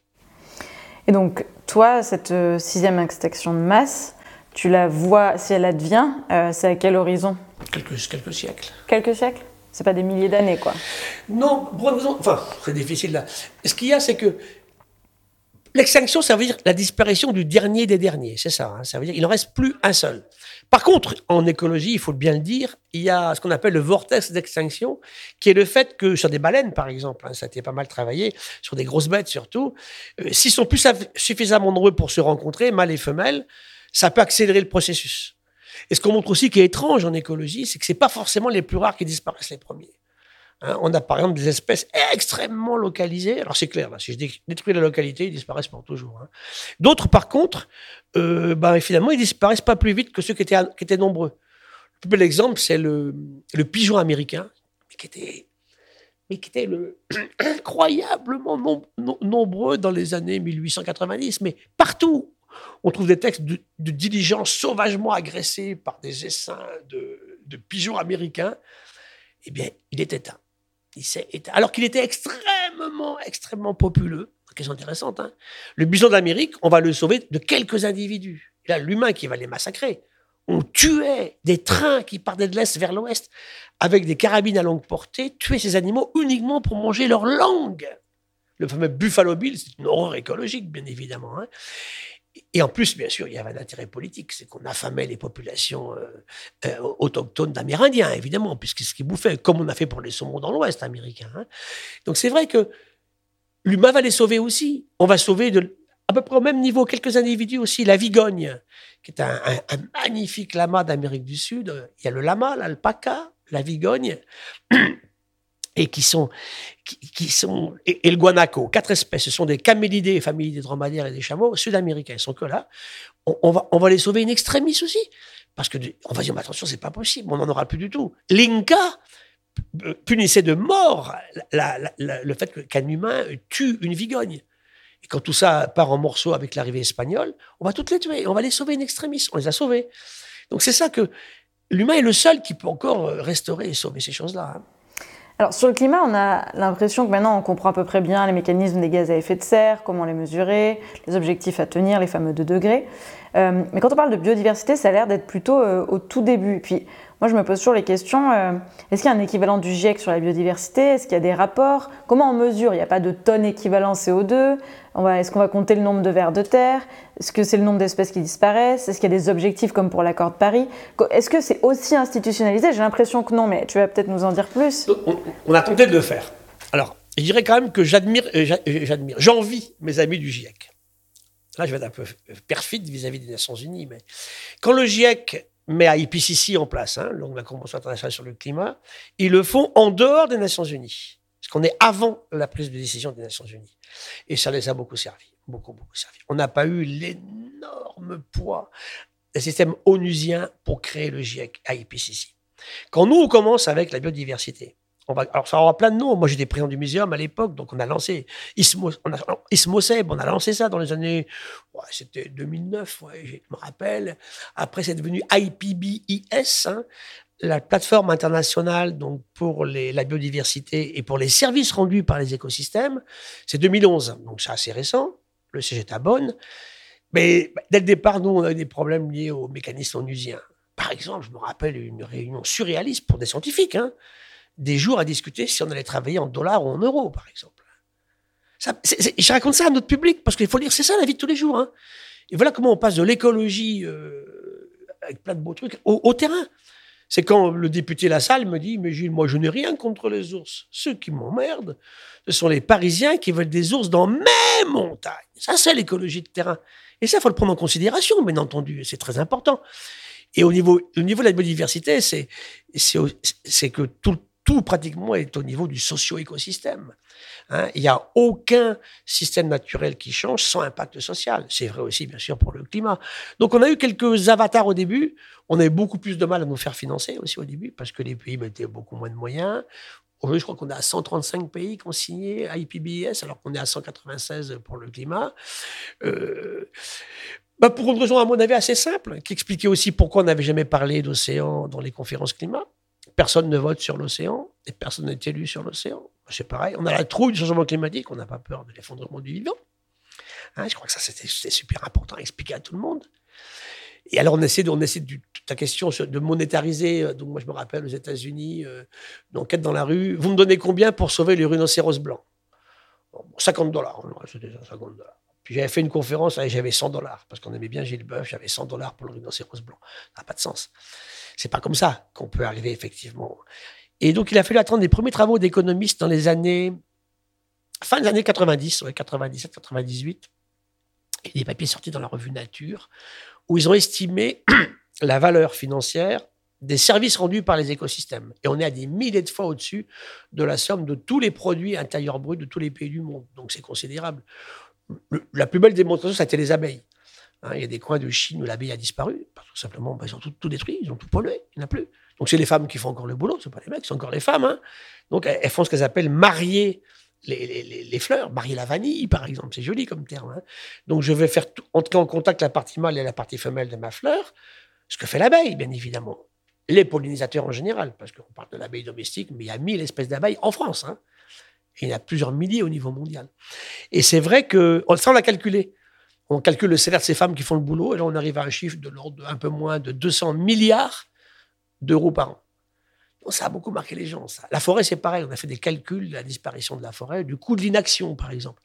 Et donc, toi, cette euh, sixième extinction de masse, tu la vois, si elle advient, euh, c'est à quel horizon? Quelques, quelques siècles. Quelques siècles? C'est pas des milliers d'années, quoi. Non, enfin, c'est difficile là. Ce qu'il y a, c'est que l'extinction, ça veut dire la disparition du dernier des derniers, c'est ça. Hein. ça veut dire qu'il n'en reste plus un seul. Par contre, en écologie, il faut bien le dire, il y a ce qu'on appelle le vortex d'extinction, qui est le fait que sur des baleines, par exemple, hein, ça a été pas mal travaillé, sur des grosses bêtes surtout, euh, s'ils sont plus suffisamment nombreux pour se rencontrer, mâles et femelles, ça peut accélérer le processus. Et ce qu'on montre aussi qui est étrange en écologie, c'est que c'est pas forcément les plus rares qui disparaissent les premiers. Hein, on a par exemple des espèces extrêmement localisées. Alors c'est clair, si je détruis la localité, ils disparaissent pour toujours. Hein. D'autres, par contre, euh, bah, finalement, ils disparaissent pas plus vite que ceux qui étaient, nombreux. Le plus bel exemple, c'est le, pigeon américain, qui était, mais qui était le, incroyablement nombreux dans les années 1890. Mais partout, on trouve des textes de, diligence sauvagement agressés par des essaims de, de pigeons américains. Eh bien, il est éteint. Il s'est éteint. Alors qu'il était extrêmement, extrêmement populeux. Question intéressante. Hein le bison d'Amérique, on va le sauver de quelques individus. Et là, l'humain qui va les massacrer. On tuait des trains qui partaient de l'Est vers l'Ouest avec des carabines à longue portée, tuer ces animaux uniquement pour manger leur langue. Le fameux Buffalo Bill, c'est une horreur écologique, bien évidemment. Hein et en plus, bien sûr, il y avait un intérêt politique, c'est qu'on affamait les populations euh, euh, autochtones d'Amérindiens, évidemment, puisque ce qu'ils bouffaient, comme on a fait pour les saumons dans l'Ouest américain. Hein. Donc c'est vrai que l'humain va les sauver aussi. On va sauver à peu près au même niveau quelques individus aussi. La vigogne, qui est un, magnifique lama d'Amérique du Sud. Il y a le lama, l'alpaca, la vigogne, et qui sont, qui, sont et, le guanaco, quatre espèces. Ce sont des camélidés, famille des dromadaires et des chameaux sud-américains. Ils sont que là. On, va, on va les sauver in extremis aussi. Parce que on va dire, mais attention, c'est pas possible, on n'en aura plus du tout. L'Inca punissait de mort le fait qu'un humain tue une vigogne. Et quand tout ça part en morceaux avec l'arrivée espagnole, on va toutes les tuer, on va les sauver in extremis, on les a sauvés. Donc c'est ça que l'humain est le seul qui peut encore restaurer et sauver ces choses-là. Hein. Alors sur le climat, on a l'impression que maintenant on comprend à peu près bien les mécanismes des gaz à effet de serre, comment les mesurer, les objectifs à tenir, les fameux 2 degrés. Euh, mais quand on parle de biodiversité, ça a l'air d'être plutôt euh, au tout début. Puis moi, je me pose toujours les questions euh, est-ce qu'il y a un équivalent du GIEC sur la biodiversité? Est-ce qu'il y a des rapports? Comment on mesure? Il n'y a pas de tonnes équivalent CO2 Est-ce qu'on va compter le nombre de vers de terre? Est-ce que c'est le nombre d'espèces qui disparaissent? Est-ce qu'il y a des objectifs comme pour l'accord de Paris? Est-ce que c'est aussi institutionnalisé? J'ai l'impression que non, mais tu vas peut-être nous en dire plus. On, a tenté de le faire. Alors, je dirais quand même que j'admire, j'admire, j'envie mes amis du GIEC. Je vais être un peu perfide vis-à-vis des Nations Unies, mais quand le GIEC met à IPCC en place, hein, donc la Convention internationale sur le climat, ils le font en dehors des Nations Unies. Parce qu'on est avant la prise de décision des Nations Unies. Et ça les a beaucoup servi. Beaucoup, beaucoup servi. On n'a pas eu l'énorme poids des systèmes onusiens pour créer le GIEC à IPCC. Quand nous, on commence avec la biodiversité, alors, ça aura plein de noms. Moi, j'étais président du muséum à l'époque, donc on a lancé on a, on a lancé ça dans les années, c'était 2009, je me rappelle. Après, c'est devenu IPBIS, hein, la plateforme internationale donc pour la biodiversité et pour les services rendus par les écosystèmes. C'est 2011, donc c'est assez récent. Le CGT bonne. Mais dès le départ, nous, on a eu des problèmes liés aux mécanismes onusiens. Par exemple, je me rappelle une réunion surréaliste pour des scientifiques. Hein, des jours à discuter si on allait travailler en dollars ou en euros, par exemple. Je raconte ça à notre public parce qu'il faut dire, c'est ça la vie de tous les jours. Hein. Et voilà comment on passe de l'écologie euh, avec plein de beaux trucs au, terrain. C'est quand le député Lassalle me dit Mais Gilles, moi je n'ai rien contre les ours. Ceux qui m'emmerdent, ce sont les Parisiens qui veulent des ours dans mes montagnes. Ça, c'est l'écologie de terrain. Et ça, il faut le prendre en considération, bien entendu. C'est très important. Et au niveau, au niveau de la biodiversité, c'est que tout, tout pratiquement est au niveau du socio-écosystème. Hein. Il n'y a aucun système naturel qui change sans impact social. C'est vrai aussi, bien sûr, pour le climat. Donc, on a eu quelques avatars au début. On avait beaucoup plus de mal à nous faire financer aussi au début parce que les pays mettaient beaucoup moins de moyens. Aujourd'hui, je crois qu'on a 135 pays qui ont signé IPBES, alors qu'on est à 196 pour le climat. Euh, bah pour une raison, à mon avis, assez simple, qui expliquait aussi pourquoi on n'avait jamais parlé d'océan dans les conférences climat personne ne vote sur l'océan et personne n'est élu sur l'océan. C'est pareil, on a la trouille du changement climatique, on n'a pas peur de l'effondrement du vivant. Hein, je crois que ça, c'était super important à expliquer à tout le monde. Et alors, on essaie, de, on essaie de, ta question de monétariser. Euh, donc, moi, je me rappelle aux États-Unis, euh, dans Quête dans la rue, vous me donnez combien pour sauver les rhinocéros blancs? 50 dollars. 50 dollars. Puis j'avais fait une conférence, j'avais 100 dollars, parce qu'on aimait bien Gilles Boeuf, j'avais 100 dollars pour le rhinocéros blanc. Ça n'a pas de sens. C'est pas comme ça qu'on peut arriver effectivement. Et donc il a fallu attendre les premiers travaux d'économistes dans les années fin des années 90, 97, 98. Et des papiers sortis dans la revue Nature où ils ont estimé la valeur financière des services rendus par les écosystèmes. Et on est à des milliers de fois au-dessus de la somme de tous les produits intérieurs bruts de tous les pays du monde. Donc c'est considérable. la plus belle démonstration, c'était les abeilles. Hein, il y a des coins de Chine où l'abeille a disparu, parce simplement, bah, ils ont tout, détruit, ils ont tout pollué, il n'y en a plus. Donc c'est les femmes qui font encore le boulot, c'est pas les mecs, c'est encore les femmes. Hein. Donc elles, font ce qu'elles appellent marier les, fleurs, marier la vanille, par exemple, c'est joli comme terme. Hein. Donc je vais faire entrer en contact la partie mâle et la partie femelle de ma fleur, ce que fait l'abeille, bien évidemment. Les pollinisateurs en général, parce qu'on parle de l'abeille domestique, mais il y a 1000 espèces d'abeilles en France. Il y en a plusieurs milliers au niveau mondial. Et c'est vrai que, ça on l'a calculé, on calcule le salaire de ces femmes qui font le boulot, et là, on arrive à un chiffre de l'ordre d'un peu moins de 200 milliards d'euros par an. Ça a beaucoup marqué les gens, ça. La forêt, c'est pareil. On a fait des calculs de la disparition de la forêt, du coût de l'inaction, par exemple.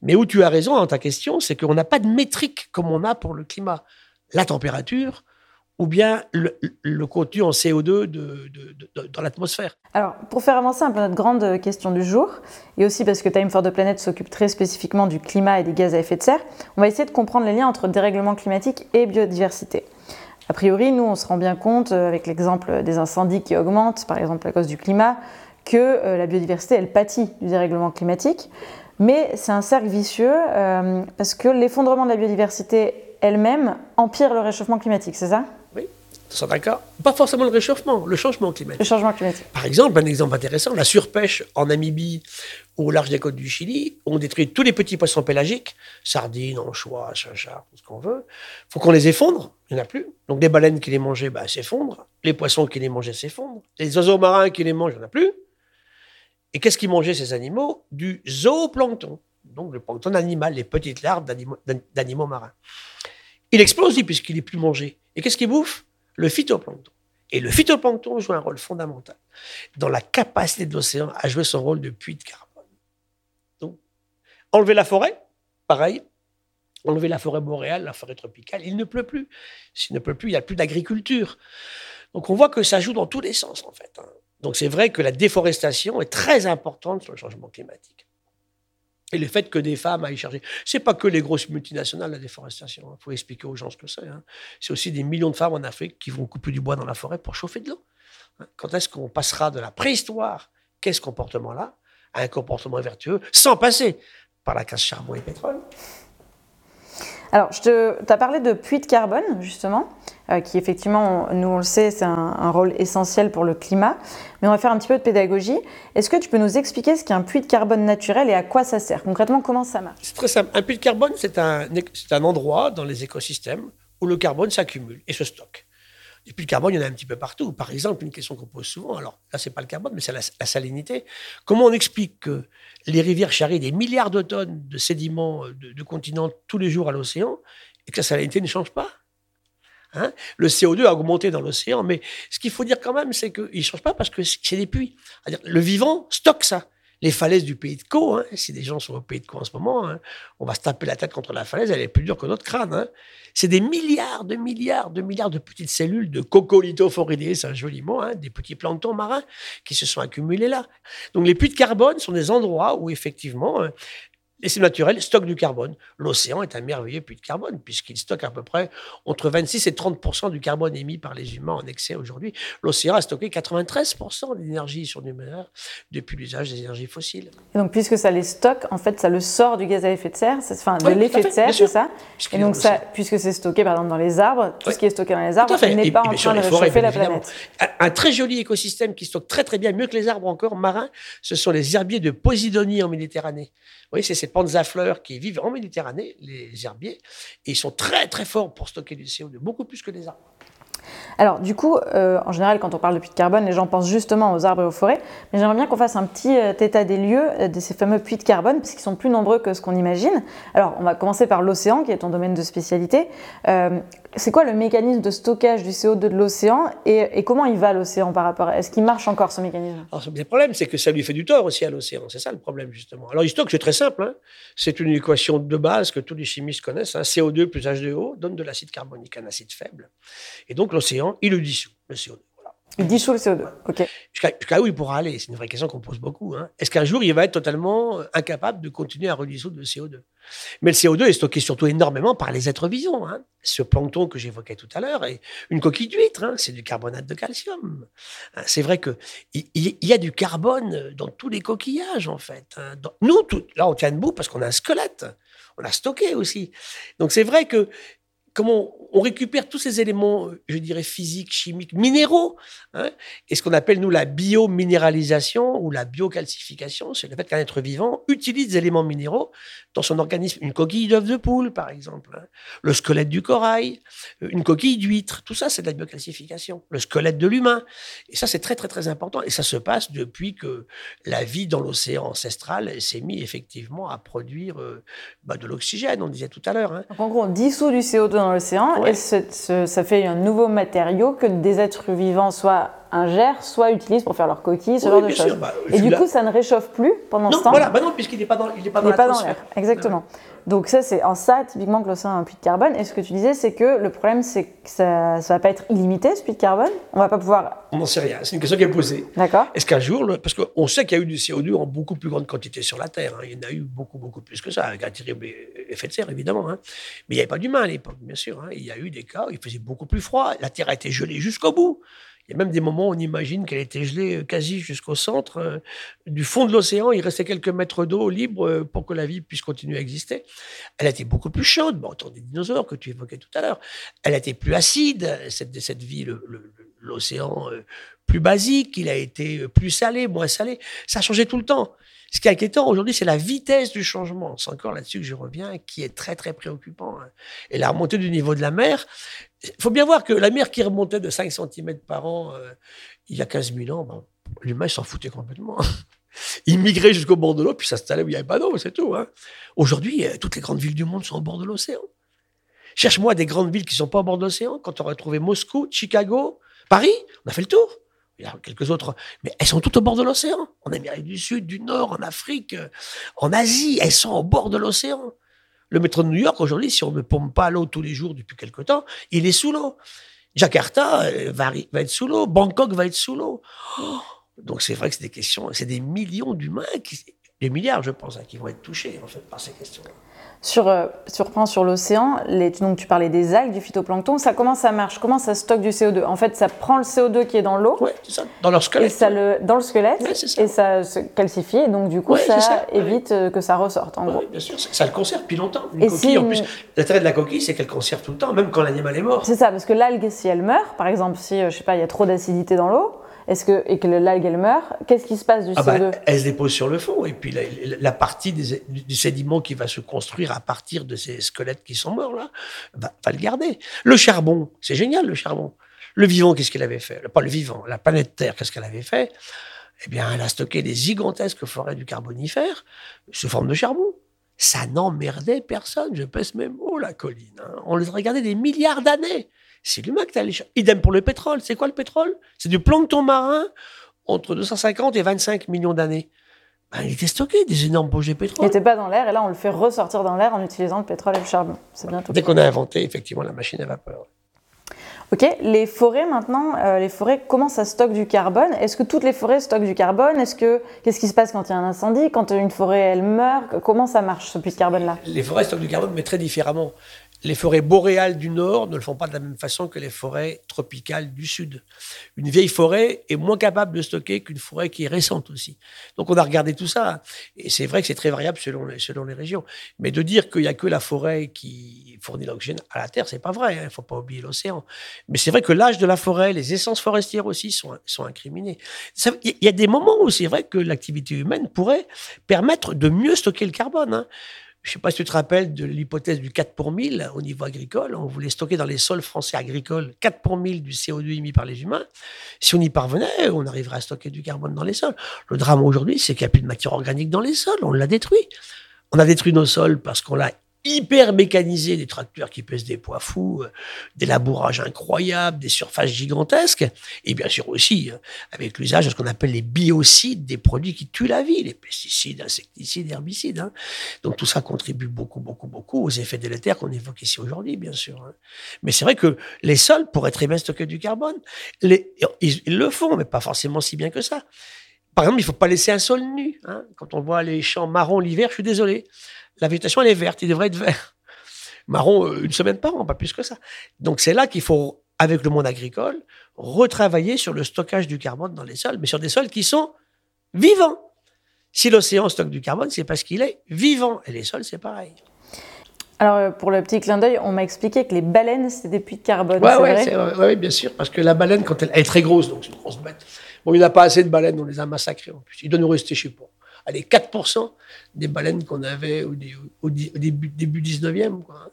Mais où tu as raison dans ta question, c'est qu'on n'a pas de métrique comme on a pour le climat. La température ou bien le, contenu en CO2 dans l'atmosphère. Alors, pour faire avancer un peu notre grande question du jour, et aussi parce que Time for the Planet s'occupe très spécifiquement du climat et des gaz à effet de serre, on va essayer de comprendre les liens entre dérèglement climatique et biodiversité. A priori, nous, on se rend bien compte, euh, avec l'exemple des incendies qui augmentent, par exemple à cause du climat, que euh, la biodiversité, elle pâtit du dérèglement climatique. Mais c'est un cercle vicieux euh, parce que l'effondrement de la biodiversité elle-même empire le réchauffement climatique, c'est ça? C'est d'accord. Pas forcément le réchauffement, le changement climatique. Le changement climatique. Par exemple, un exemple intéressant, la surpêche en Namibie ou au large des côtes du Chili, on détruit tous les petits poissons pélagiques, sardines, anchois, chinchard, tout ce qu'on veut. Il faut qu'on les effondre, il n'y en a plus. Donc les baleines qui les mangeaient bah, s'effondrent, les poissons qui les mangeaient s'effondrent, les oiseaux marins qui les mangent, il n'y en a plus. Et qu'est-ce qu'ils mangeaient ces animaux? Du zooplancton, donc le plancton animal, les petites larves d'animaux marins. Il explose, puisqu'il n'est plus mangé. Et qu'est-ce qu'il bouffe? Le phytoplancton. Et le phytoplancton joue un rôle fondamental dans la capacité de l'océan à jouer son rôle de puits de carbone. Donc, enlever la forêt, pareil. Enlever la forêt boréale, la forêt tropicale, il ne pleut plus. S'il ne pleut plus, il n'y a plus d'agriculture. Donc on voit que ça joue dans tous les sens, en fait. Hein. Donc c'est vrai que la déforestation est très importante sur le changement climatique. Et le fait que des femmes aillent chercher, c'est pas que les grosses multinationales la déforestation. Il hein. faut expliquer aux gens ce que c'est. Hein. C'est aussi des millions de femmes en Afrique qui vont couper du bois dans la forêt pour chauffer de l'eau. Hein. Quand est-ce qu'on passera de la préhistoire, qu'est ce comportement-là, à un comportement vertueux, sans passer par la casse charbon et pétrole? Alors, tu as parlé de puits de carbone, justement, qui effectivement, nous on le sait, c'est un, rôle essentiel pour le climat. Mais on va faire un petit peu de pédagogie. Est-ce que tu peux nous expliquer ce qu'est un puits de carbone naturel et à quoi ça sert Concrètement, comment ça marche C'est très simple. Un puits de carbone, c'est un, un endroit dans les écosystèmes où le carbone s'accumule et se stocke. Et puis le carbone, il y en a un petit peu partout. Par exemple, une question qu'on pose souvent, alors là, c'est pas le carbone, mais c'est la, salinité. Comment on explique que les rivières charrient des milliards de tonnes de sédiments euh, de, continents tous les jours à l'océan et que la salinité ne change pas? Hein le CO2 a augmenté dans l'océan, mais ce qu'il faut dire quand même, c'est qu'il ne change pas parce que c'est des puits. Le vivant stocke ça les falaises du pays de Caux, hein, si des gens sont au pays de Caux en ce moment, hein, on va se taper la tête contre la falaise, elle est plus dure que notre crâne. C'est des milliards, de milliards, de milliards de petites cellules de coccolithophoridae, c'est un joli mot, des petits planctons marins qui se sont accumulés là. Donc les puits de carbone sont des endroits où effectivement et c'est naturel, stocke du carbone. L'océan est un merveilleux puits de carbone, puisqu'il stocke à peu près entre 26 et 30 du carbone émis par les humains en excès aujourd'hui. L'océan a stocké 93 d'énergie surnuméraire depuis l'usage des énergies fossiles. Et donc, puisque ça les stocke, en fait, ça le sort du gaz à effet de serre, enfin, de l'effet de serre, c'est ça Et donc, ça, puisque c'est stocké, par exemple, dans les arbres, tout ce qui est stocké dans les arbres n'est pas en train de réchauffer la planète. Un, très joli écosystème qui stocke très, très bien, mieux que les arbres encore marins, ce sont les herbiers de Posidonie en Méditerranée. Oui, c'est plantes à fleurs qui vivent en Méditerranée, les herbiers, et ils sont très très forts pour stocker du CO2, beaucoup plus que les arbres. Alors, du coup, euh, en général, quand on parle de puits de carbone, les gens pensent justement aux arbres et aux forêts. Mais j'aimerais bien qu'on fasse un petit euh, état des lieux euh, de ces fameux puits de carbone, puisqu'ils sont plus nombreux que ce qu'on imagine. Alors, on va commencer par l'océan, qui est ton domaine de spécialité. C'est quoi le mécanisme de stockage du CO2 de l'océan et, comment il va l'océan par rapport à... Est-ce qu'il marche encore ce mécanisme? Alors, le problème, c'est que ça lui fait du tort aussi à l'océan. C'est ça le problème, justement. Alors, il stocke, c'est très simple. Hein. C'est une équation de base que tous les chimistes connaissent. Hein. CO2 plus H2O donne de l'acide carbonique, un acide faible. Et donc, l'océan, il le dissout, le CO2. Il dissout le CO2, ok. Jusqu'à où il pourra aller? C'est une vraie question qu'on pose beaucoup. Hein. Est-ce qu'un jour, il va être totalement incapable de continuer à redissoudre le CO2 Mais le CO2 est stocké surtout énormément par les êtres vivants. Hein. Ce plancton que j'évoquais tout à l'heure est une coquille d'huître, hein. c'est du carbonate de calcium. C'est vrai qu'il y, y a du carbone dans tous les coquillages, en fait. nous, là, on tient debout parce qu'on a un squelette. On l'a stocké aussi. Donc c'est vrai que comment on récupère tous ces éléments, je dirais, physiques, chimiques, minéraux, hein, et ce qu'on appelle, nous, la biominéralisation ou la biocalcification, c'est le fait qu'un être vivant utilise des éléments minéraux dans son organisme. Une coquille d'œuf de poule, par exemple, hein, le squelette du corail, une coquille d'huître, tout ça, c'est de la biocalcification. Le squelette de l'humain. Et ça, c'est très, très, très important. Et ça se passe depuis que la vie dans l'océan ancestral s'est mise effectivement à produire euh, bah, de l'oxygène, on disait tout à l'heure. Hein. En gros, on dissout du CO2 dans l'océan et ça fait un nouveau matériau que des êtres vivants, soit ingèrent, soit utilisent pour faire leurs coquilles, ce genre de choses. Bah, et du coup, ça ne réchauffe plus pendant ce temps. Voilà, bah non, puisqu'il n'est pas dans, il est pas dans, l'air. Exactement. Donc ça, c'est en ça, typiquement, que l'océan a un puits de carbone. Et ce que tu disais, c'est que le problème, c'est que ça ne va pas être illimité, ce puits de carbone. On va pas pouvoir... On n'en sait rien. C'est une question qui est posée. D'accord. Est-ce qu'un jour, parce qu'on sait qu'il y a eu du CO2 en beaucoup plus grande quantité sur la Terre. Hein. Il y en a eu beaucoup, beaucoup plus que ça, avec un terrible effet de serre, évidemment. Hein. Mais il n'y avait pas d'humain à l'époque, bien sûr. Hein. Il y a eu des cas où il faisait beaucoup plus froid. La Terre a été gelée jusqu'au bout. Il y a même des moments où on imagine qu'elle était gelée euh, quasi jusqu'au centre. Euh, du fond de l'océan, il restait quelques mètres d'eau libre euh, pour que la vie puisse continuer à exister. Elle a été beaucoup plus chaude, bon, autant des dinosaures que tu évoquais tout à l'heure. Elle a été plus acide, cette, cette vie, l'océan plus basique, il a été plus salé, moins salé. Ça a changé tout le temps. Ce qui est inquiétant aujourd'hui, c'est la vitesse du changement. C'est encore là-dessus que je reviens, qui est très, très préoccupant. Hein. Et la remontée du niveau de la mer, il faut bien voir que la mer qui remontait de 5 cm par an euh, il y a 15 000 ans, l'humain s'en foutait complètement. il migrait jusqu'au bord de l'eau, puis s'installait où il n'y avait pas d'eau, c'est tout. Hein. Aujourd'hui, euh, toutes les grandes villes du monde sont au bord de l'océan. Cherche-moi des grandes villes qui ne sont pas au bord de l'océan. Quand on aurait trouvé Moscou, Chicago, Paris, on a fait le tour il y a quelques autres, mais elles sont toutes au bord de l'océan. En Amérique du Sud, du Nord, en Afrique, euh, en Asie, elles sont au bord de l'océan. Le métro de New York, aujourd'hui, si on ne pompe pas l'eau tous les jours depuis quelque temps, il est sous l'eau. Jakarta euh, va, être sous l'eau, Bangkok va être sous l'eau. Oh, donc c'est vrai que c'est des questions, c'est des millions d'humains, des milliards, je pense, hein, qui vont être touchés par ces questions-là. Sur, euh, sur, sur l'océan, donc tu parlais des algues, du phytoplancton, ça, comment ça marche? Comment ça stocke du CO2 En fait, ça prend le CO2 qui est dans l'eau. Dans leur squelette. Et ça le, dans le squelette, et ça se calcifie, et donc du coup, ça, évite euh, que ça ressorte, en gros. bien sûr, ça, le conserve depuis longtemps. Une coquille, en plus, l'intérêt de la coquille, c'est qu'elle conserve tout le temps, même quand l'animal est mort. C'est ça, parce que l'algue, si elle meurt, par exemple, si, euh, je sais pas, il y a trop d'acidité dans l'eau, est-ce que, et que l'algue, elle meurt, qu'est-ce qui se passe du ah CO2 bah, Elle se dépose sur le fond, et puis la, partie du sédiment qui va se construire à partir de ces squelettes qui sont morts, là, va, va le garder. Le charbon, c'est génial, le charbon. Le vivant, qu'est-ce qu'il avait fait? Pas le vivant, la planète Terre, qu'est-ce qu'elle avait fait? Eh bien, elle a stocké des gigantesques forêts du carbonifère sous forme de charbon. Ça n'emmerdait personne, je pèse mes mots, la colline. Hein. On les regardait des milliards d'années. C'est l'humain qui allé chercher. Idem pour le pétrole. C'est quoi le pétrole? C'est du plancton marin entre 250 et 25 millions d'années. Ben, il était stocké, des énormes projets de pétrole. Il n'était pas dans l'air, et là, on le fait ressortir dans l'air en utilisant le pétrole et le charbon. C'est bien Dès qu'on a inventé, effectivement, la machine à vapeur. Ok, les forêts maintenant, euh, les forêts, comment ça stocke du carbone? Est-ce que toutes les forêts stockent du carbone? Est-ce que qu'est-ce qui se passe quand il y a un incendie? Quand une forêt elle meurt? Comment ça marche ce puits de carbone là Les forêts stockent du carbone, mais très différemment les forêts boréales du nord ne le font pas de la même façon que les forêts tropicales du sud. Une vieille forêt est moins capable de stocker qu'une forêt qui est récente aussi. Donc on a regardé tout ça. Et c'est vrai que c'est très variable selon les, selon les régions. Mais de dire qu'il n'y a que la forêt qui fournit l'oxygène à la Terre, c'est pas vrai. Hein. Il ne faut pas oublier l'océan. Mais c'est vrai que l'âge de la forêt, les essences forestières aussi sont, sont incriminées. Il y a des moments où c'est vrai que l'activité humaine pourrait permettre de mieux stocker le carbone. Hein. Je ne sais pas si tu te rappelles de l'hypothèse du 4 pour 1000 au niveau agricole. On voulait stocker dans les sols français agricoles 4 pour 1000 du CO2 émis par les humains. Si on y parvenait, on arriverait à stocker du carbone dans les sols. Le drame aujourd'hui, c'est qu'il n'y a plus de matière organique dans les sols. On l'a détruit. On a détruit nos sols parce qu'on l'a hyper mécanisé, des tracteurs qui pèsent des poids fous, euh, des labourages incroyables, des surfaces gigantesques, et bien sûr aussi euh, avec l'usage de ce qu'on appelle les biocides, des produits qui tuent la vie, les pesticides, insecticides, herbicides. Hein. Donc tout ça contribue beaucoup, beaucoup, beaucoup aux effets délétères qu'on évoque ici aujourd'hui, bien sûr. Hein. Mais c'est vrai que les sols pourraient très bien stocker du carbone. Ils, le font, mais pas forcément si bien que ça. Par exemple, il ne faut pas laisser un sol nu. Hein. Quand on voit les champs marrons l'hiver, je suis désolé la végétation, elle est verte, il devrait être vert. Marron, euh, une semaine par an, pas plus que ça. Donc c'est là qu'il faut, avec le monde agricole, retravailler sur le stockage du carbone dans les sols, mais sur des sols qui sont vivants. Si l'océan stocke du carbone, c'est parce qu'il est vivant. Et les sols, c'est pareil. Alors, euh, pour le petit clin d'œil, on m'a expliqué que les baleines, c'est des puits de carbone. Oui, ouais, ouais, bien sûr, parce que la baleine, quand elle, est très grosse, donc c'est une grosse bête. Bon, il n'y a pas assez de baleines, on les a massacrées en plus. Il doit nous rester, je sais pas, allez, 4% des baleines qu'on avait au, début, début 19e. Quoi.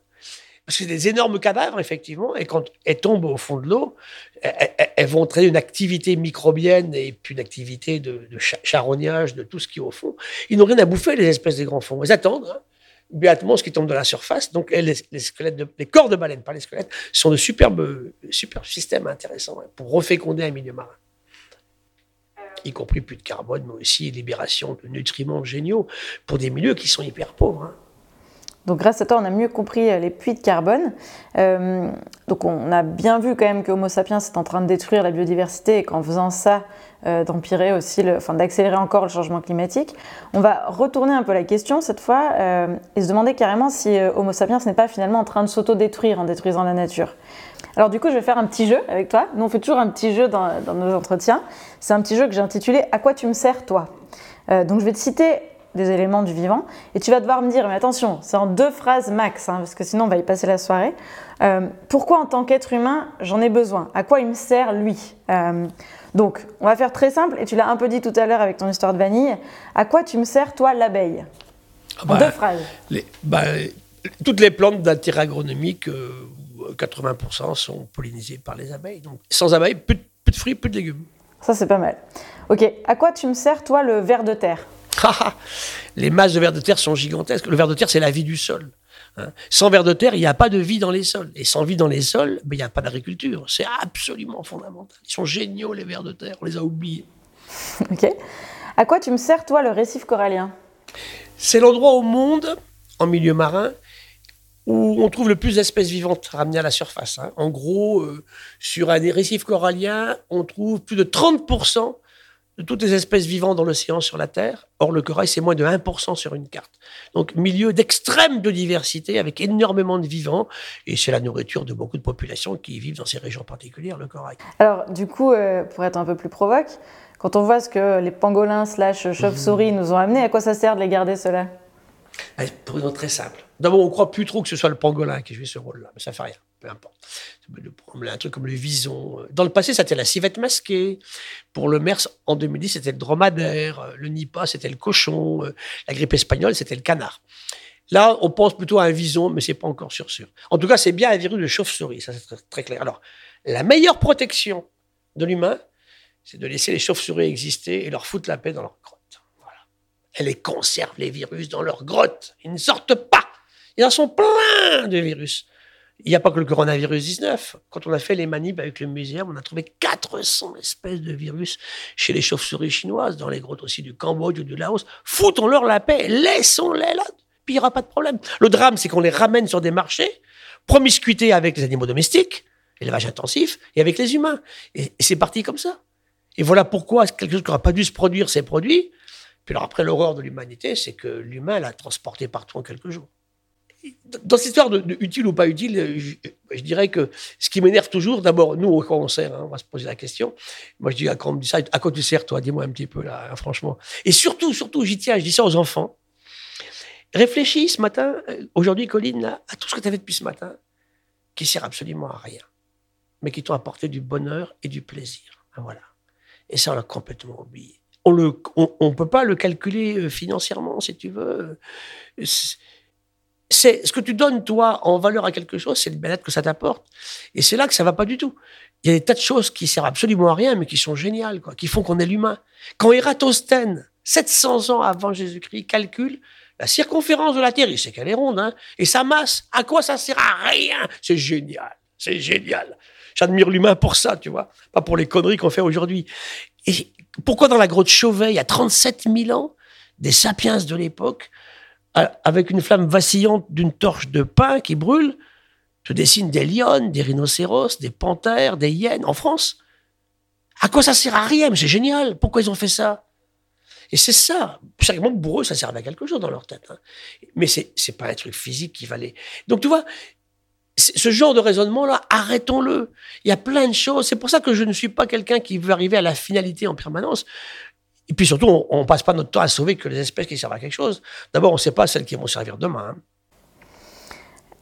Parce que c'est des énormes cadavres, effectivement, et quand elles tombent au fond de l'eau, elles, vont entraîner une activité microbienne et puis une activité de, charognage de tout ce qui est au fond. Ils n'ont rien à bouffer, les espèces des grands fonds. Ils attendent, hein, béatement, ce qui tombe de la surface. Donc, les, squelettes les corps de baleines, pas les squelettes, sont de superbes, superbes systèmes intéressants hein, pour reféconder un milieu marin. Y compris plus de carbone, mais aussi libération de nutriments géniaux pour des milieux qui sont hyper pauvres. Hein. Donc grâce à toi, on a mieux compris euh, les puits de carbone. Euh, donc on a bien vu quand même que Homo sapiens est en train de détruire la biodiversité et qu'en faisant ça, euh, d'empirer aussi, enfin d'accélérer encore le changement climatique. On va retourner un peu la question cette fois et se demander carrément si Homo sapiens n'est pas finalement en train de s'auto-détruire en détruisant la nature. Alors du coup, je vais faire un petit jeu avec toi. Nous, on fait toujours un petit jeu dans, dans nos entretiens. C'est un petit jeu que j'ai intitulé À quoi tu me sers toi? Donc je vais te citer des éléments du vivant. Et tu vas devoir me dire, mais attention, c'est en deux phrases max, hein, parce que sinon on va y passer la soirée. Euh, pourquoi en tant qu'être humain j'en ai besoin? À quoi il me sert lui? Euh, Donc, on va faire très simple, et tu l'as un peu dit tout à l'heure avec ton histoire de vanille. À quoi tu me sers toi l'abeille? Ah En bah, deux phrases. Bah, toutes les plantes d'intérêt agronomique, 80% euh, sont pollinisées par les abeilles. Donc, sans abeilles, plus de, fruits, plus de légumes. Ça, c'est pas mal. Ok, à quoi tu me sers toi le ver de terre? Les masses de vers de terre sont gigantesques. Le ver de terre, c'est la vie du sol. Hein. Sans vers de terre, il n'y a pas de vie dans les sols. Et sans vie dans les sols, ben, il n'y a pas d'agriculture. C'est absolument fondamental. Ils sont géniaux, les vers de terre. On les a oubliés. ok. À quoi tu me sers, toi, le récif corallien? C'est l'endroit au monde, en milieu marin, où on trouve le plus d'espèces vivantes ramenées à la surface. Hein. En gros, euh, sur un des récifs coralliens, on trouve plus de 30% de toutes les espèces vivantes dans l'océan sur la Terre. Or, le corail, c'est moins de 1% sur une carte. Donc, milieu d'extrême biodiversité avec énormément de vivants. Et c'est la nourriture de beaucoup de populations qui vivent dans ces régions particulières, le corail. Alors, du coup, euh, pour être un peu plus provoque, quand on voit ce que les pangolins slash chauves-souris nous ont amené, à quoi ça sert de les garder cela Pour une raison très simple. D'abord, on croit plus trop que ce soit le pangolin qui joue ce rôle-là, mais ça fait rien, peu importe. Un truc comme le vison. Dans le passé, c'était la civette masquée. Pour le MERS, en 2010, c'était le dromadaire. Le Nipah, c'était le cochon. La grippe espagnole, c'était le canard. Là, on pense plutôt à un vison, mais c'est pas encore sûr sûr. En tout cas, c'est bien un virus de chauve-souris, ça c'est très clair. Alors, la meilleure protection de l'humain, c'est de laisser les chauves-souris exister et leur foutre la paix dans leur grotte. Voilà. Elle les conserve, les virus, dans leur grotte. Ils ne sortent pas. Il en sont plein de virus. Il n'y a pas que le coronavirus 19. Quand on a fait les manips avec le muséum, on a trouvé 400 espèces de virus chez les chauves-souris chinoises, dans les grottes aussi du Cambodge ou du Laos. Foutons-leur la paix, laissons-les là, puis il n'y aura pas de problème. Le drame, c'est qu'on les ramène sur des marchés, promiscuité avec les animaux domestiques, élevage intensif, et avec les humains. Et, c'est parti comme ça. Et voilà pourquoi quelque chose qui n'aura pas dû se produire s'est produit. Puis alors après, l'horreur de l'humanité, c'est que l'humain l'a transporté partout en quelques jours dans cette histoire de, utile ou pas utile, je, dirais que ce qui m'énerve toujours, d'abord, nous, quoi on sert, hein, on va se poser la question. Moi, je dis, à quoi, me dit ça, à quoi tu sers, toi? Dis-moi un petit peu, là, hein, franchement. Et surtout, surtout, j'y tiens, je dis ça aux enfants. Réfléchis ce matin, euh, aujourd'hui, Colline, à tout ce que tu as fait depuis ce matin, qui sert absolument à rien, mais qui t'ont apporté du bonheur et du plaisir. Voilà. Et ça, on l'a complètement oublié. On ne peut pas le calculer euh, financièrement, si tu veux c'est ce que tu donnes, toi, en valeur à quelque chose, c'est le bien-être que ça t'apporte. Et c'est là que ça va pas du tout. Il y a des tas de choses qui servent absolument à rien, mais qui sont géniales, quoi, qui font qu'on est l'humain. Quand Eratosthène, 700 ans avant Jésus-Christ, calcule la circonférence de la Terre, il sait qu'elle est ronde, hein, et sa masse, à quoi ça sert à rien? C'est génial, c'est génial. J'admire l'humain pour ça, tu vois, pas pour les conneries qu'on fait aujourd'hui. Et pourquoi dans la grotte Chauvet, il y a 37 000 ans, des sapiens de l'époque avec une flamme vacillante d'une torche de pain qui brûle, te dessine des lions, des rhinocéros, des panthères, des hyènes en France. À quoi ça sert à rien c'est génial. Pourquoi ils ont fait ça? Et c'est ça. Certainement pour eux, ça servait à quelque chose dans leur tête. Hein. Mais c'est c'est pas un truc physique qui valait. Donc tu vois, ce genre de raisonnement-là, arrêtons-le. Il y a plein de choses. C'est pour ça que je ne suis pas quelqu'un qui veut arriver à la finalité en permanence. Et puis surtout, on ne passe pas notre temps à sauver que les espèces qui servent à quelque chose. D'abord, on ne sait pas celles qui vont servir demain. Hein.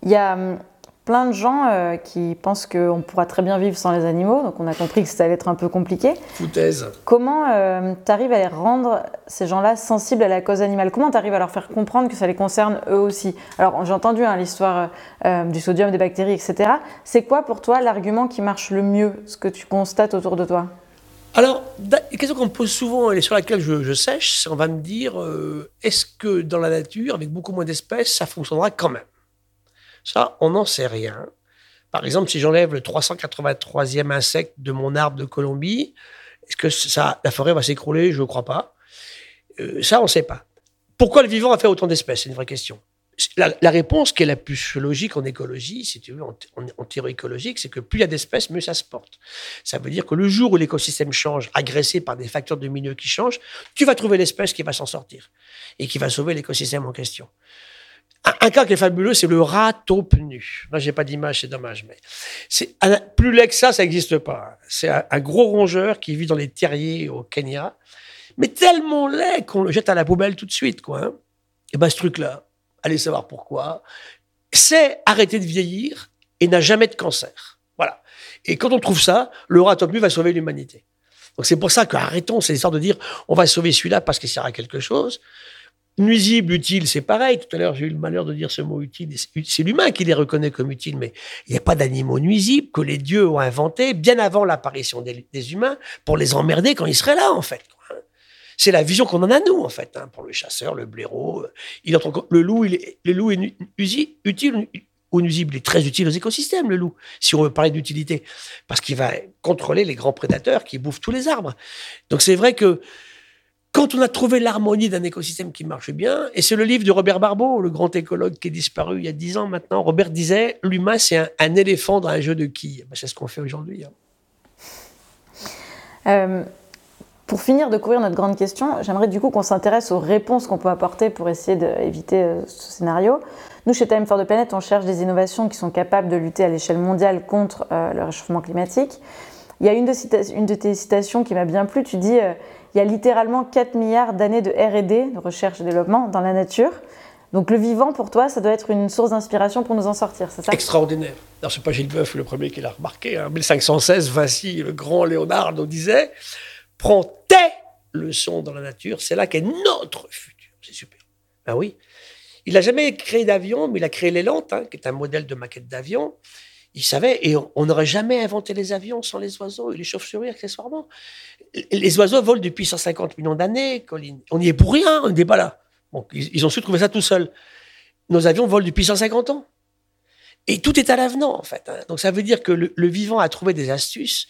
Il y a hum, plein de gens euh, qui pensent qu'on pourra très bien vivre sans les animaux, donc on a compris que ça allait être un peu compliqué. Foutaise. Comment euh, tu arrives à les rendre, ces gens-là, sensibles à la cause animale? Comment tu arrives à leur faire comprendre que ça les concerne eux aussi? Alors j'ai entendu hein, l'histoire euh, du sodium, des bactéries, etc. C'est quoi pour toi l'argument qui marche le mieux, ce que tu constates autour de toi? Alors, la question qu'on me pose souvent et sur laquelle je, sèche, c'est on va me dire euh, est-ce que dans la nature, avec beaucoup moins d'espèces, ça fonctionnera quand même? Ça, on n'en sait rien. Par exemple, si j'enlève le 383e insecte de mon arbre de Colombie, Est-ce que ça, la forêt va s'écrouler? Je ne crois pas. Euh, ça, on ne sait pas. Pourquoi le vivant a fait autant d'espèces? C'est une vraie question. La, réponse qui est la plus logique en écologie, si tu veux, en, en, théorie écologique, c'est que plus il y a d'espèces, mieux ça se porte. Ça veut dire que le jour où l'écosystème change, agressé par des facteurs de milieu qui changent, tu vas trouver l'espèce qui va s'en sortir et qui va sauver l'écosystème en question. Un, cas qui est fabuleux, c'est le rat taupe nu. Là, j'ai pas d'image, c'est dommage, mais c'est plus laid que ça, ça n'existe pas. C'est un, gros rongeur qui vit dans les terriers au Kenya, mais tellement laid qu'on le jette à la poubelle tout de suite, quoi. Hein. Et ben ce truc-là, allez savoir pourquoi, c'est arrêter de vieillir et n'a jamais de cancer. Voilà. Et quand on trouve ça, le rat taupe nu va sauver l'humanité. Donc c'est pour ça qu'arrêtons ces histoires de dire on va sauver celui-là parce qu'il sert à quelque chose. Nuisible, utile, c'est pareil. Tout à l'heure, j'ai eu le malheur de dire ce mot utile. C'est l'humain qui les reconnaît comme utiles, mais il n'y a pas d'animaux nuisibles que les dieux ont inventés bien avant l'apparition des, humains pour les emmerder quand ils seraient là, en fait. C'est la vision qu'on en a, nous, en fait, hein, pour le chasseur, le blaireau. Il entre, le loup, il est, le loup est utile ou nuisible. Il est très utile aux écosystèmes, le loup, si on veut parler d'utilité. Parce qu'il va contrôler les grands prédateurs qui bouffent tous les arbres. Donc c'est vrai que quand on a trouvé l'harmonie d'un écosystème qui marche bien, et c'est le livre de Robert Barbeau, le grand écologue qui est disparu il y a dix ans maintenant, Robert disait, l'humain c'est un, éléphant dans un jeu de quilles. Ben, c'est ce qu'on fait aujourd'hui. Hein. Euh, pour finir de couvrir notre grande question, j'aimerais du coup qu'on s'intéresse aux réponses qu'on peut apporter pour essayer d'éviter euh, ce scénario. Nous, chez Time for the Planet, on cherche des innovations qui sont capables de lutter à l'échelle mondiale contre euh, le réchauffement climatique. Il y a une de tes citations qui m'a bien plu, tu dis il y a littéralement 4 milliards d'années de RD, de recherche et développement, dans la nature. Donc le vivant, pour toi, ça doit être une source d'inspiration pour nous en sortir, c'est ça? Extraordinaire. Alors, c'est pas Gilles Boeuf le premier qui l'a remarqué. En hein. 1516, Vinci, le grand Léonard, nous disait Prends tes leçons dans la nature, c'est là qu'est notre futur. C'est super. Ben oui. Il n'a jamais créé d'avion, mais il a créé l'élante, hein, qui est un modèle de maquette d'avion il savait, et on n'aurait jamais inventé les avions sans les oiseaux et les chauves-souris accessoirement. Les oiseaux volent depuis 150 millions d'années. On n'y est pour rien, on n'est pas là. ils, ont su trouver ça tout seuls. Nos avions volent depuis 150 ans. Et tout est à l'avenant, en fait. Hein. Donc ça veut dire que le, vivant a trouvé des astuces.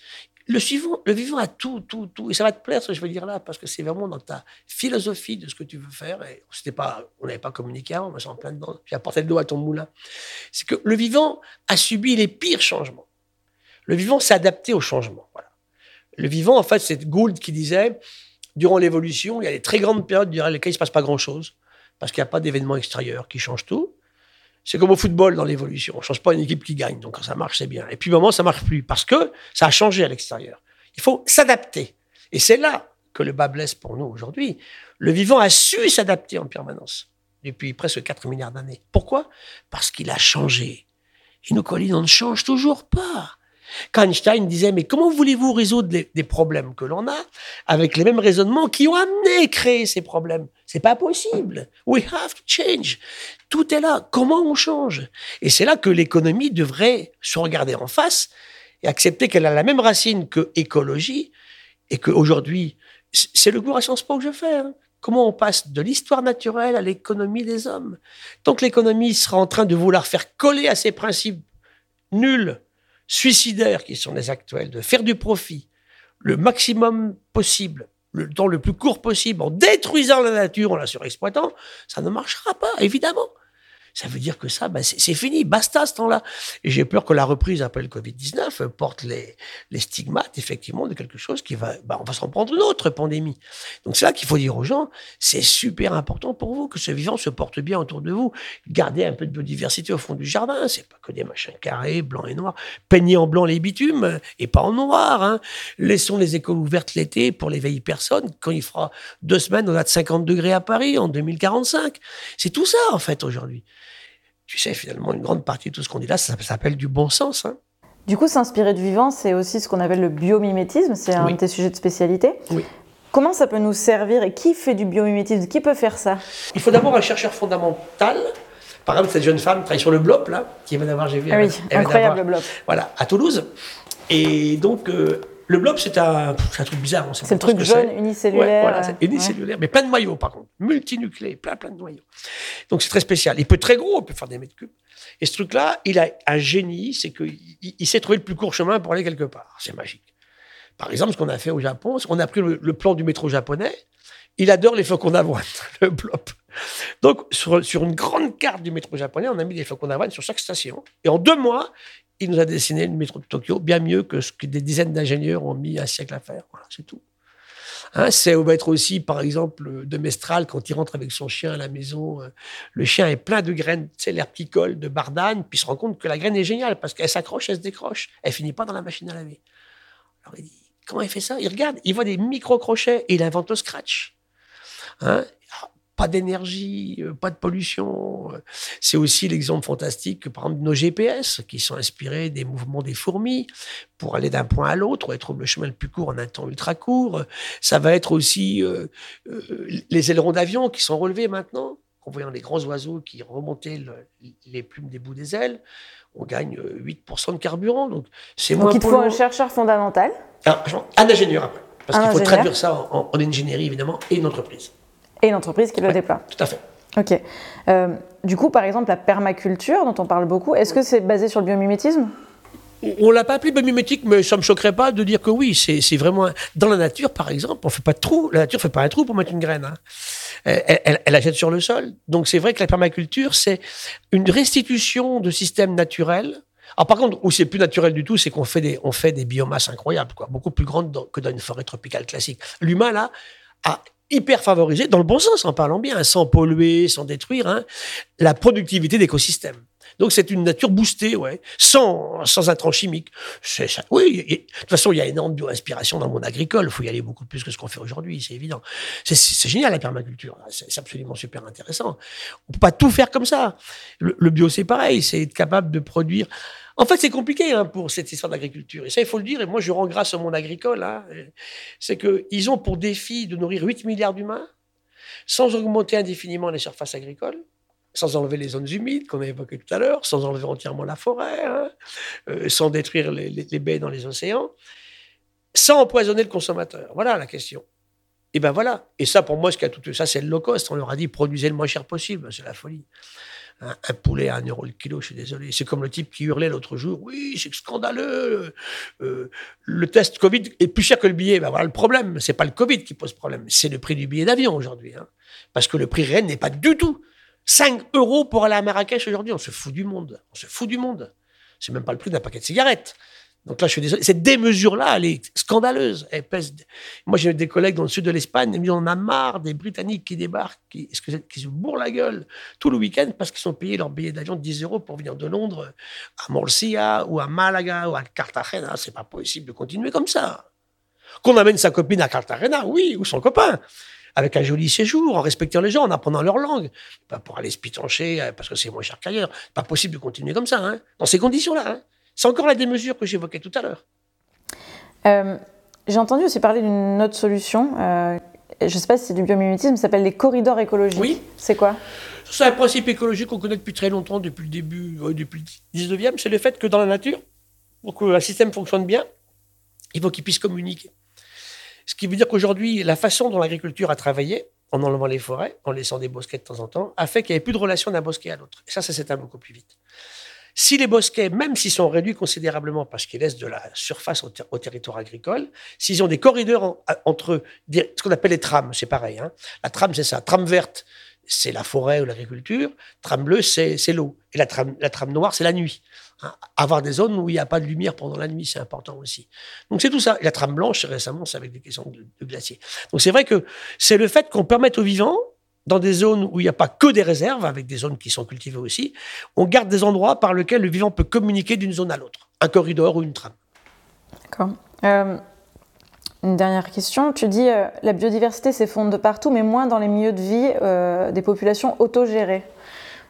Le, suivant, le vivant a tout, tout, tout. Et ça va te plaire ce que je veux dire là, parce que c'est vraiment dans ta philosophie de ce que tu veux faire. Et c'était pas, on n'avait pas communiqué avant, mais c'est en plein dedans. J'ai apporté de l'eau à ton moulin. C'est que le vivant a subi les pires changements. Le vivant s'est adapté au changement. Voilà. Le vivant, en fait, c'est Gould qui disait, durant l'évolution, il y a des très grandes périodes durant lesquelles il ne se passe pas grand-chose, parce qu'il n'y a pas d'événements extérieurs qui changent tout. C'est comme au football dans l'évolution. On ne change pas une équipe qui gagne. Donc quand ça marche, c'est bien. Et puis, moment, ça marche plus parce que ça a changé à l'extérieur. Il faut s'adapter. Et c'est là que le bas blesse pour nous aujourd'hui. Le vivant a su s'adapter en permanence depuis presque 4 milliards d'années. Pourquoi? Parce qu'il a changé. Et nos collines, on ne change toujours pas. Einstein disait, mais comment voulez-vous résoudre des problèmes que l'on a avec les mêmes raisonnements qui ont amené à créer ces problèmes? C'est pas possible. We have to change. Tout est là. Comment on change? Et c'est là que l'économie devrait se regarder en face et accepter qu'elle a la même racine que écologie et qu'aujourd'hui, c'est le cours à Sciences Po que je fais. Hein. Comment on passe de l'histoire naturelle à l'économie des hommes? Tant que l'économie sera en train de vouloir faire coller à ces principes nuls suicidaires qui sont les actuels, de faire du profit le maximum possible, le temps le plus court possible, en détruisant la nature, en la surexploitant, ça ne marchera pas, évidemment ça veut dire que ça, ben, c'est fini, basta ce temps-là. Et j'ai peur que la reprise après le Covid-19 porte les, stigmates, effectivement, de quelque chose qui va, ben, on va s'en prendre une autre pandémie. Donc c'est là qu'il faut dire aux gens, c'est super important pour vous que ce vivant se porte bien autour de vous. Gardez un peu de biodiversité au fond du jardin, c'est pas que des machins carrés, blancs et noirs. Peignez en blanc les bitumes et pas en noir. Hein. Laissons les écoles ouvertes l'été pour les vieilles personnes. Quand il fera deux semaines, on a de 50 degrés à Paris en 2045. C'est tout ça, en fait, aujourd'hui tu sais, finalement, une grande partie de tout ce qu'on dit là, ça, s'appelle du bon sens. Hein. Du coup, s'inspirer du vivant, c'est aussi ce qu'on appelle le biomimétisme, c'est un de tes sujets de spécialité. Oui. Comment ça peut nous servir et qui fait du biomimétisme? Qui peut faire ça? Il faut d'abord un chercheur fondamental. Par exemple, cette jeune femme travaille sur le BLOP, là, qui vient d'avoir, j'ai vu. Ah oui, incroyable BLOP. Voilà, à Toulouse. Et donc, euh, le blob, c'est un, truc bizarre. C'est le truc jaune unicellulaire. voilà, c'est unicellulaire, mais plein de noyaux par contre. Multinucléé, plein, plein de noyaux. Donc c'est très spécial. Il peut être très gros, il peut faire des mètres cubes. Et ce truc-là, il a un génie, c'est qu'il il, sait trouver le plus court chemin pour aller quelque part. C'est magique. Par exemple, ce qu'on a fait au Japon, qu'on a pris le, plan du métro japonais. Il adore les flocons d'avoine, le blop. Donc, sur, sur, une grande carte du métro japonais, on a mis des flocons d'avoine sur chaque station. Et en deux mois, il nous a dessiné le métro de Tokyo bien mieux que ce que des dizaines d'ingénieurs ont mis un siècle à faire. Voilà, c'est tout. Hein, c'est être aussi, par exemple, de Mestral, quand il rentre avec son chien à la maison, euh, le chien est plein de graines, c'est l'herbe qui de bardane, puis il se rend compte que la graine est géniale parce qu'elle s'accroche, elle se décroche, elle finit pas dans la machine à laver. Alors il dit, comment il fait ça? Il regarde, il voit des micro-crochets et il invente le scratch. Hein pas d'énergie, euh, pas de pollution. C'est aussi l'exemple fantastique, par exemple, de nos GPS, qui sont inspirés des mouvements des fourmis pour aller d'un point à l'autre, être le chemin le plus court en un temps ultra court. Ça va être aussi euh, euh, les ailerons d'avion qui sont relevés maintenant, en voyant les grands oiseaux qui remontaient les plumes des bouts des ailes. On gagne 8% de carburant. Donc, c'est Donc, il faut un chercheur fondamental? Ah, un ingénieur après. Parce qu'il faut traduire ça en ingénierie, évidemment, et une entreprise. Et une entreprise qui le déploie. Tout à fait. Ok. Euh, du coup, par exemple, la permaculture, dont on parle beaucoup, est-ce que c'est basé sur le biomimétisme? On l'a pas appelé biomimétique, mais ça me choquerait pas de dire que oui, c'est vraiment dans la nature, par exemple, on fait pas de trou. La nature fait pas un trou pour mettre une graine. Hein. Elle, elle, la jette sur le sol. Donc c'est vrai que la permaculture, c'est une restitution de systèmes naturels. Alors par contre, où c'est plus naturel du tout, c'est qu'on fait des on fait des biomasses incroyables, quoi, beaucoup plus grandes que dans une forêt tropicale classique. L'humain là a hyper favorisé, dans le bon sens, en parlant bien, sans polluer, sans détruire, hein, la productivité d'écosystèmes. Donc c'est une nature boostée, ouais, sans, sans intrants chimiques. Ça, oui, de toute façon, il y a énorme bio-inspiration dans le monde agricole. Il faut y aller beaucoup plus que ce qu'on fait aujourd'hui, c'est évident. C'est génial la permaculture, c'est absolument super intéressant. On peut pas tout faire comme ça. Le, le bio, c'est pareil, c'est être capable de produire en fait, c'est compliqué hein, pour cette histoire d'agriculture. Et ça, il faut le dire. Et moi, je rends grâce au monde agricole. Hein. C'est qu'ils ont pour défi de nourrir 8 milliards d'humains sans augmenter indéfiniment les surfaces agricoles, sans enlever les zones humides qu'on a évoquées tout à l'heure, sans enlever entièrement la forêt, hein, euh, sans détruire les, baies dans les océans, sans empoisonner le consommateur. Voilà la question. Et ben voilà. Et ça, pour moi, ce qui a tout ça, c'est le low cost. On leur a dit produisez le moins cher possible. C'est la folie un, poulet à 1 euro le kilo, je suis désolé. C'est comme le type qui hurlait l'autre jour, oui, c'est scandaleux, euh, le test Covid est plus cher que le billet. Ben voilà le problème, c'est pas le Covid qui pose problème, c'est le prix du billet d'avion aujourd'hui. Hein. Parce que le prix réel n'est pas du tout 5 euros pour aller à Marrakech aujourd'hui. On se fout du monde. On se fout du monde. C'est même pas le prix d'un paquet de cigarettes. Donc là, je suis désolé. Cette démesure-là, elle est scandaleuse. Elle pèse... Moi, j'ai des collègues dans le sud de l'Espagne, ils en a marre des Britanniques qui débarquent, qui, se bourrent la gueule tout le week-end parce qu'ils sont payés leur billet d'avion de 10 euros pour venir de Londres à Murcia ou à Malaga ou à Cartagena. C'est pas possible de continuer comme ça. Qu'on amène sa copine à Cartagena, oui, ou son copain avec un joli séjour, en respectant les gens, en apprenant leur langue. Pas pour aller se pitancher euh, parce que c'est moins cher qu'ailleurs. Pas possible de continuer comme ça, hein, dans ces conditions-là. Hein. C'est encore la démesure que j'évoquais tout à l'heure. Euh, j'ai entendu aussi parler d'une autre solution. Euh, je ne sais pas si c'est du biomimétisme, ça s'appelle les corridors écologiques. Oui. C'est quoi? C'est un principe écologique qu'on connaît depuis très longtemps, depuis le début, euh, depuis le 19e. C'est le fait que dans la nature, pour qu'un système fonctionne bien, il faut qu'il puisse communiquer. Ce qui veut dire qu'aujourd'hui, la façon dont l'agriculture a travaillé, en enlevant les forêts, en laissant des bosquets de temps en temps, a fait qu'il n'y avait plus de relation d'un bosquet à l'autre. Et ça, ça s'éteint beaucoup plus vite. Si les bosquets, même s'ils sont réduits considérablement parce qu'ils laissent de la surface au, territoire agricole, s'ils ont des corridors entre ce qu'on appelle les trames, c'est pareil. Hein. La trame, c'est ça. Trame verte, c'est la forêt ou l'agriculture. Trame bleue, c'est l'eau. Et la trame, la trame noire, c'est la nuit. Hein. Avoir des zones où il n'y a pas de lumière pendant la nuit, c'est important aussi. Donc c'est tout ça. Et la trame blanche, récemment, c'est avec des questions de, de glacier. Donc c'est vrai que c'est le fait qu'on permette aux vivants dans des zones où il n'y a pas que des réserves, avec des zones qui sont cultivées aussi, on garde des endroits par lesquels le vivant peut communiquer d'une zone à l'autre, un corridor ou une trame. D'accord. Euh, une dernière question. Tu dis euh, la biodiversité s'effondre de partout, mais moins dans les milieux de vie euh, des populations autogérées.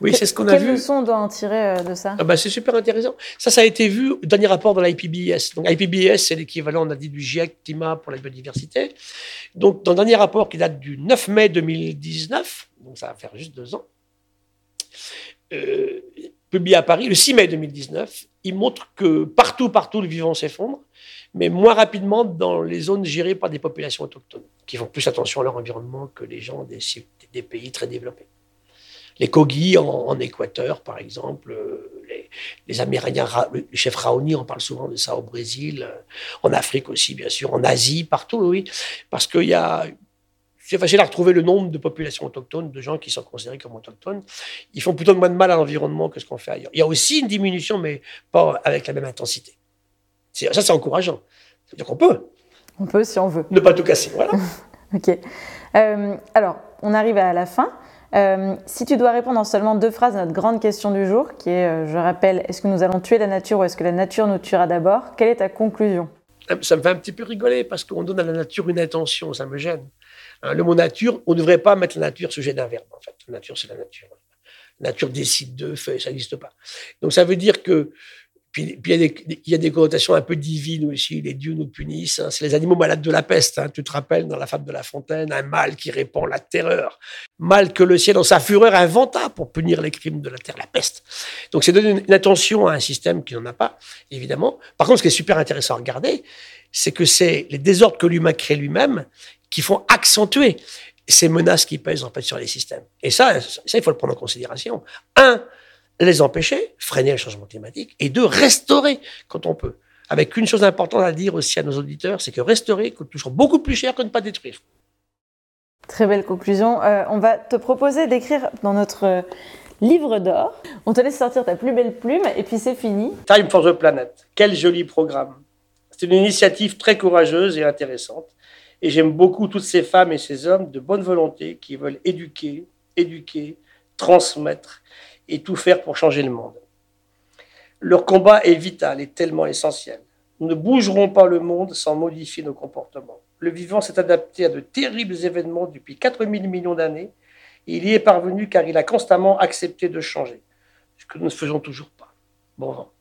Oui, c'est ce qu'on a vu. Quelle leçon on doit en tirer de ça? Ah bah, C'est super intéressant. Ça, ça a été vu au dernier rapport de l'IPBES. Donc, IPBES, c'est l'équivalent, on a dit, du GIEC climat pour la biodiversité. Donc, dans le dernier rapport qui date du 9 mai 2019, donc ça va faire juste deux ans, euh, publié à Paris le 6 mai 2019, il montre que partout, partout, le vivant s'effondre, mais moins rapidement dans les zones gérées par des populations autochtones, qui font plus attention à leur environnement que les gens des, des pays très développés les Kogis en, Équateur, par exemple, euh, les, les Amérindiens, le chef Raoni, on parle souvent de ça au Brésil, en Afrique aussi, bien sûr, en Asie, partout, oui. Parce qu'il y a c'est facile à retrouver le nombre de populations autochtones, de gens qui sont considérés comme autochtones. Ils font plutôt moins de mal à l'environnement que ce qu'on fait ailleurs. Il y a aussi une diminution, mais pas avec la même intensité. Ça, c'est encourageant. C'est-à-dire qu'on peut. On peut si on veut. Ne pas tout casser, voilà. ok. Euh, alors, on arrive à la fin. Euh, si tu dois répondre en seulement deux phrases à notre grande question du jour, qui est, euh, je rappelle, est-ce que nous allons tuer la nature ou est-ce que la nature nous tuera d'abord Quelle est ta conclusion? Ça me fait un petit peu rigoler parce qu'on donne à la nature une intention, ça me gêne. Hein, le mot nature, on ne devrait pas mettre la nature sujet d'un verbe, en fait. La nature, c'est la nature. La nature décide de, fait, ça n'existe pas. Donc ça veut dire que puis, il, y a des, connotations un peu divines aussi. Les dieux nous punissent. Hein. C'est les animaux malades de la peste. Hein. Tu te rappelles dans la fable de La Fontaine, un mal qui répand la terreur. Mal que le ciel, dans sa fureur, inventa pour punir les crimes de la terre, la peste. Donc c'est donner une, attention à un système qui n'en a pas, évidemment. Par contre, ce qui est super intéressant à regarder, c'est que c'est les désordres que l'humain crée lui-même qui font accentuer ces menaces qui pèsent en fait sur les systèmes. Et ça, ça, il faut le prendre en considération. Un, les empêcher, freiner le changement climatique, et deux, restaurer quand on peut. Avec une chose importante à dire aussi à nos auditeurs, c'est que restaurer coûte toujours beaucoup plus cher que ne pas détruire. Très belle conclusion. Euh, on va te proposer d'écrire dans notre euh, livre d'or. On te laisse sortir ta plus belle plume et puis c'est fini. Time for the Planet. Quel joli programme. C'est une initiative très courageuse et intéressante. Et j'aime beaucoup toutes ces femmes et ces hommes de bonne volonté qui veulent éduquer, éduquer, transmettre et tout faire pour changer le monde. Leur combat est vital et tellement essentiel. Nous ne bougerons pas le monde sans modifier nos comportements. Le vivant s'est adapté à de terribles événements depuis 4000 millions d'années il y est parvenu car il a constamment accepté de changer, ce que nous ne faisons toujours pas. Bon vent.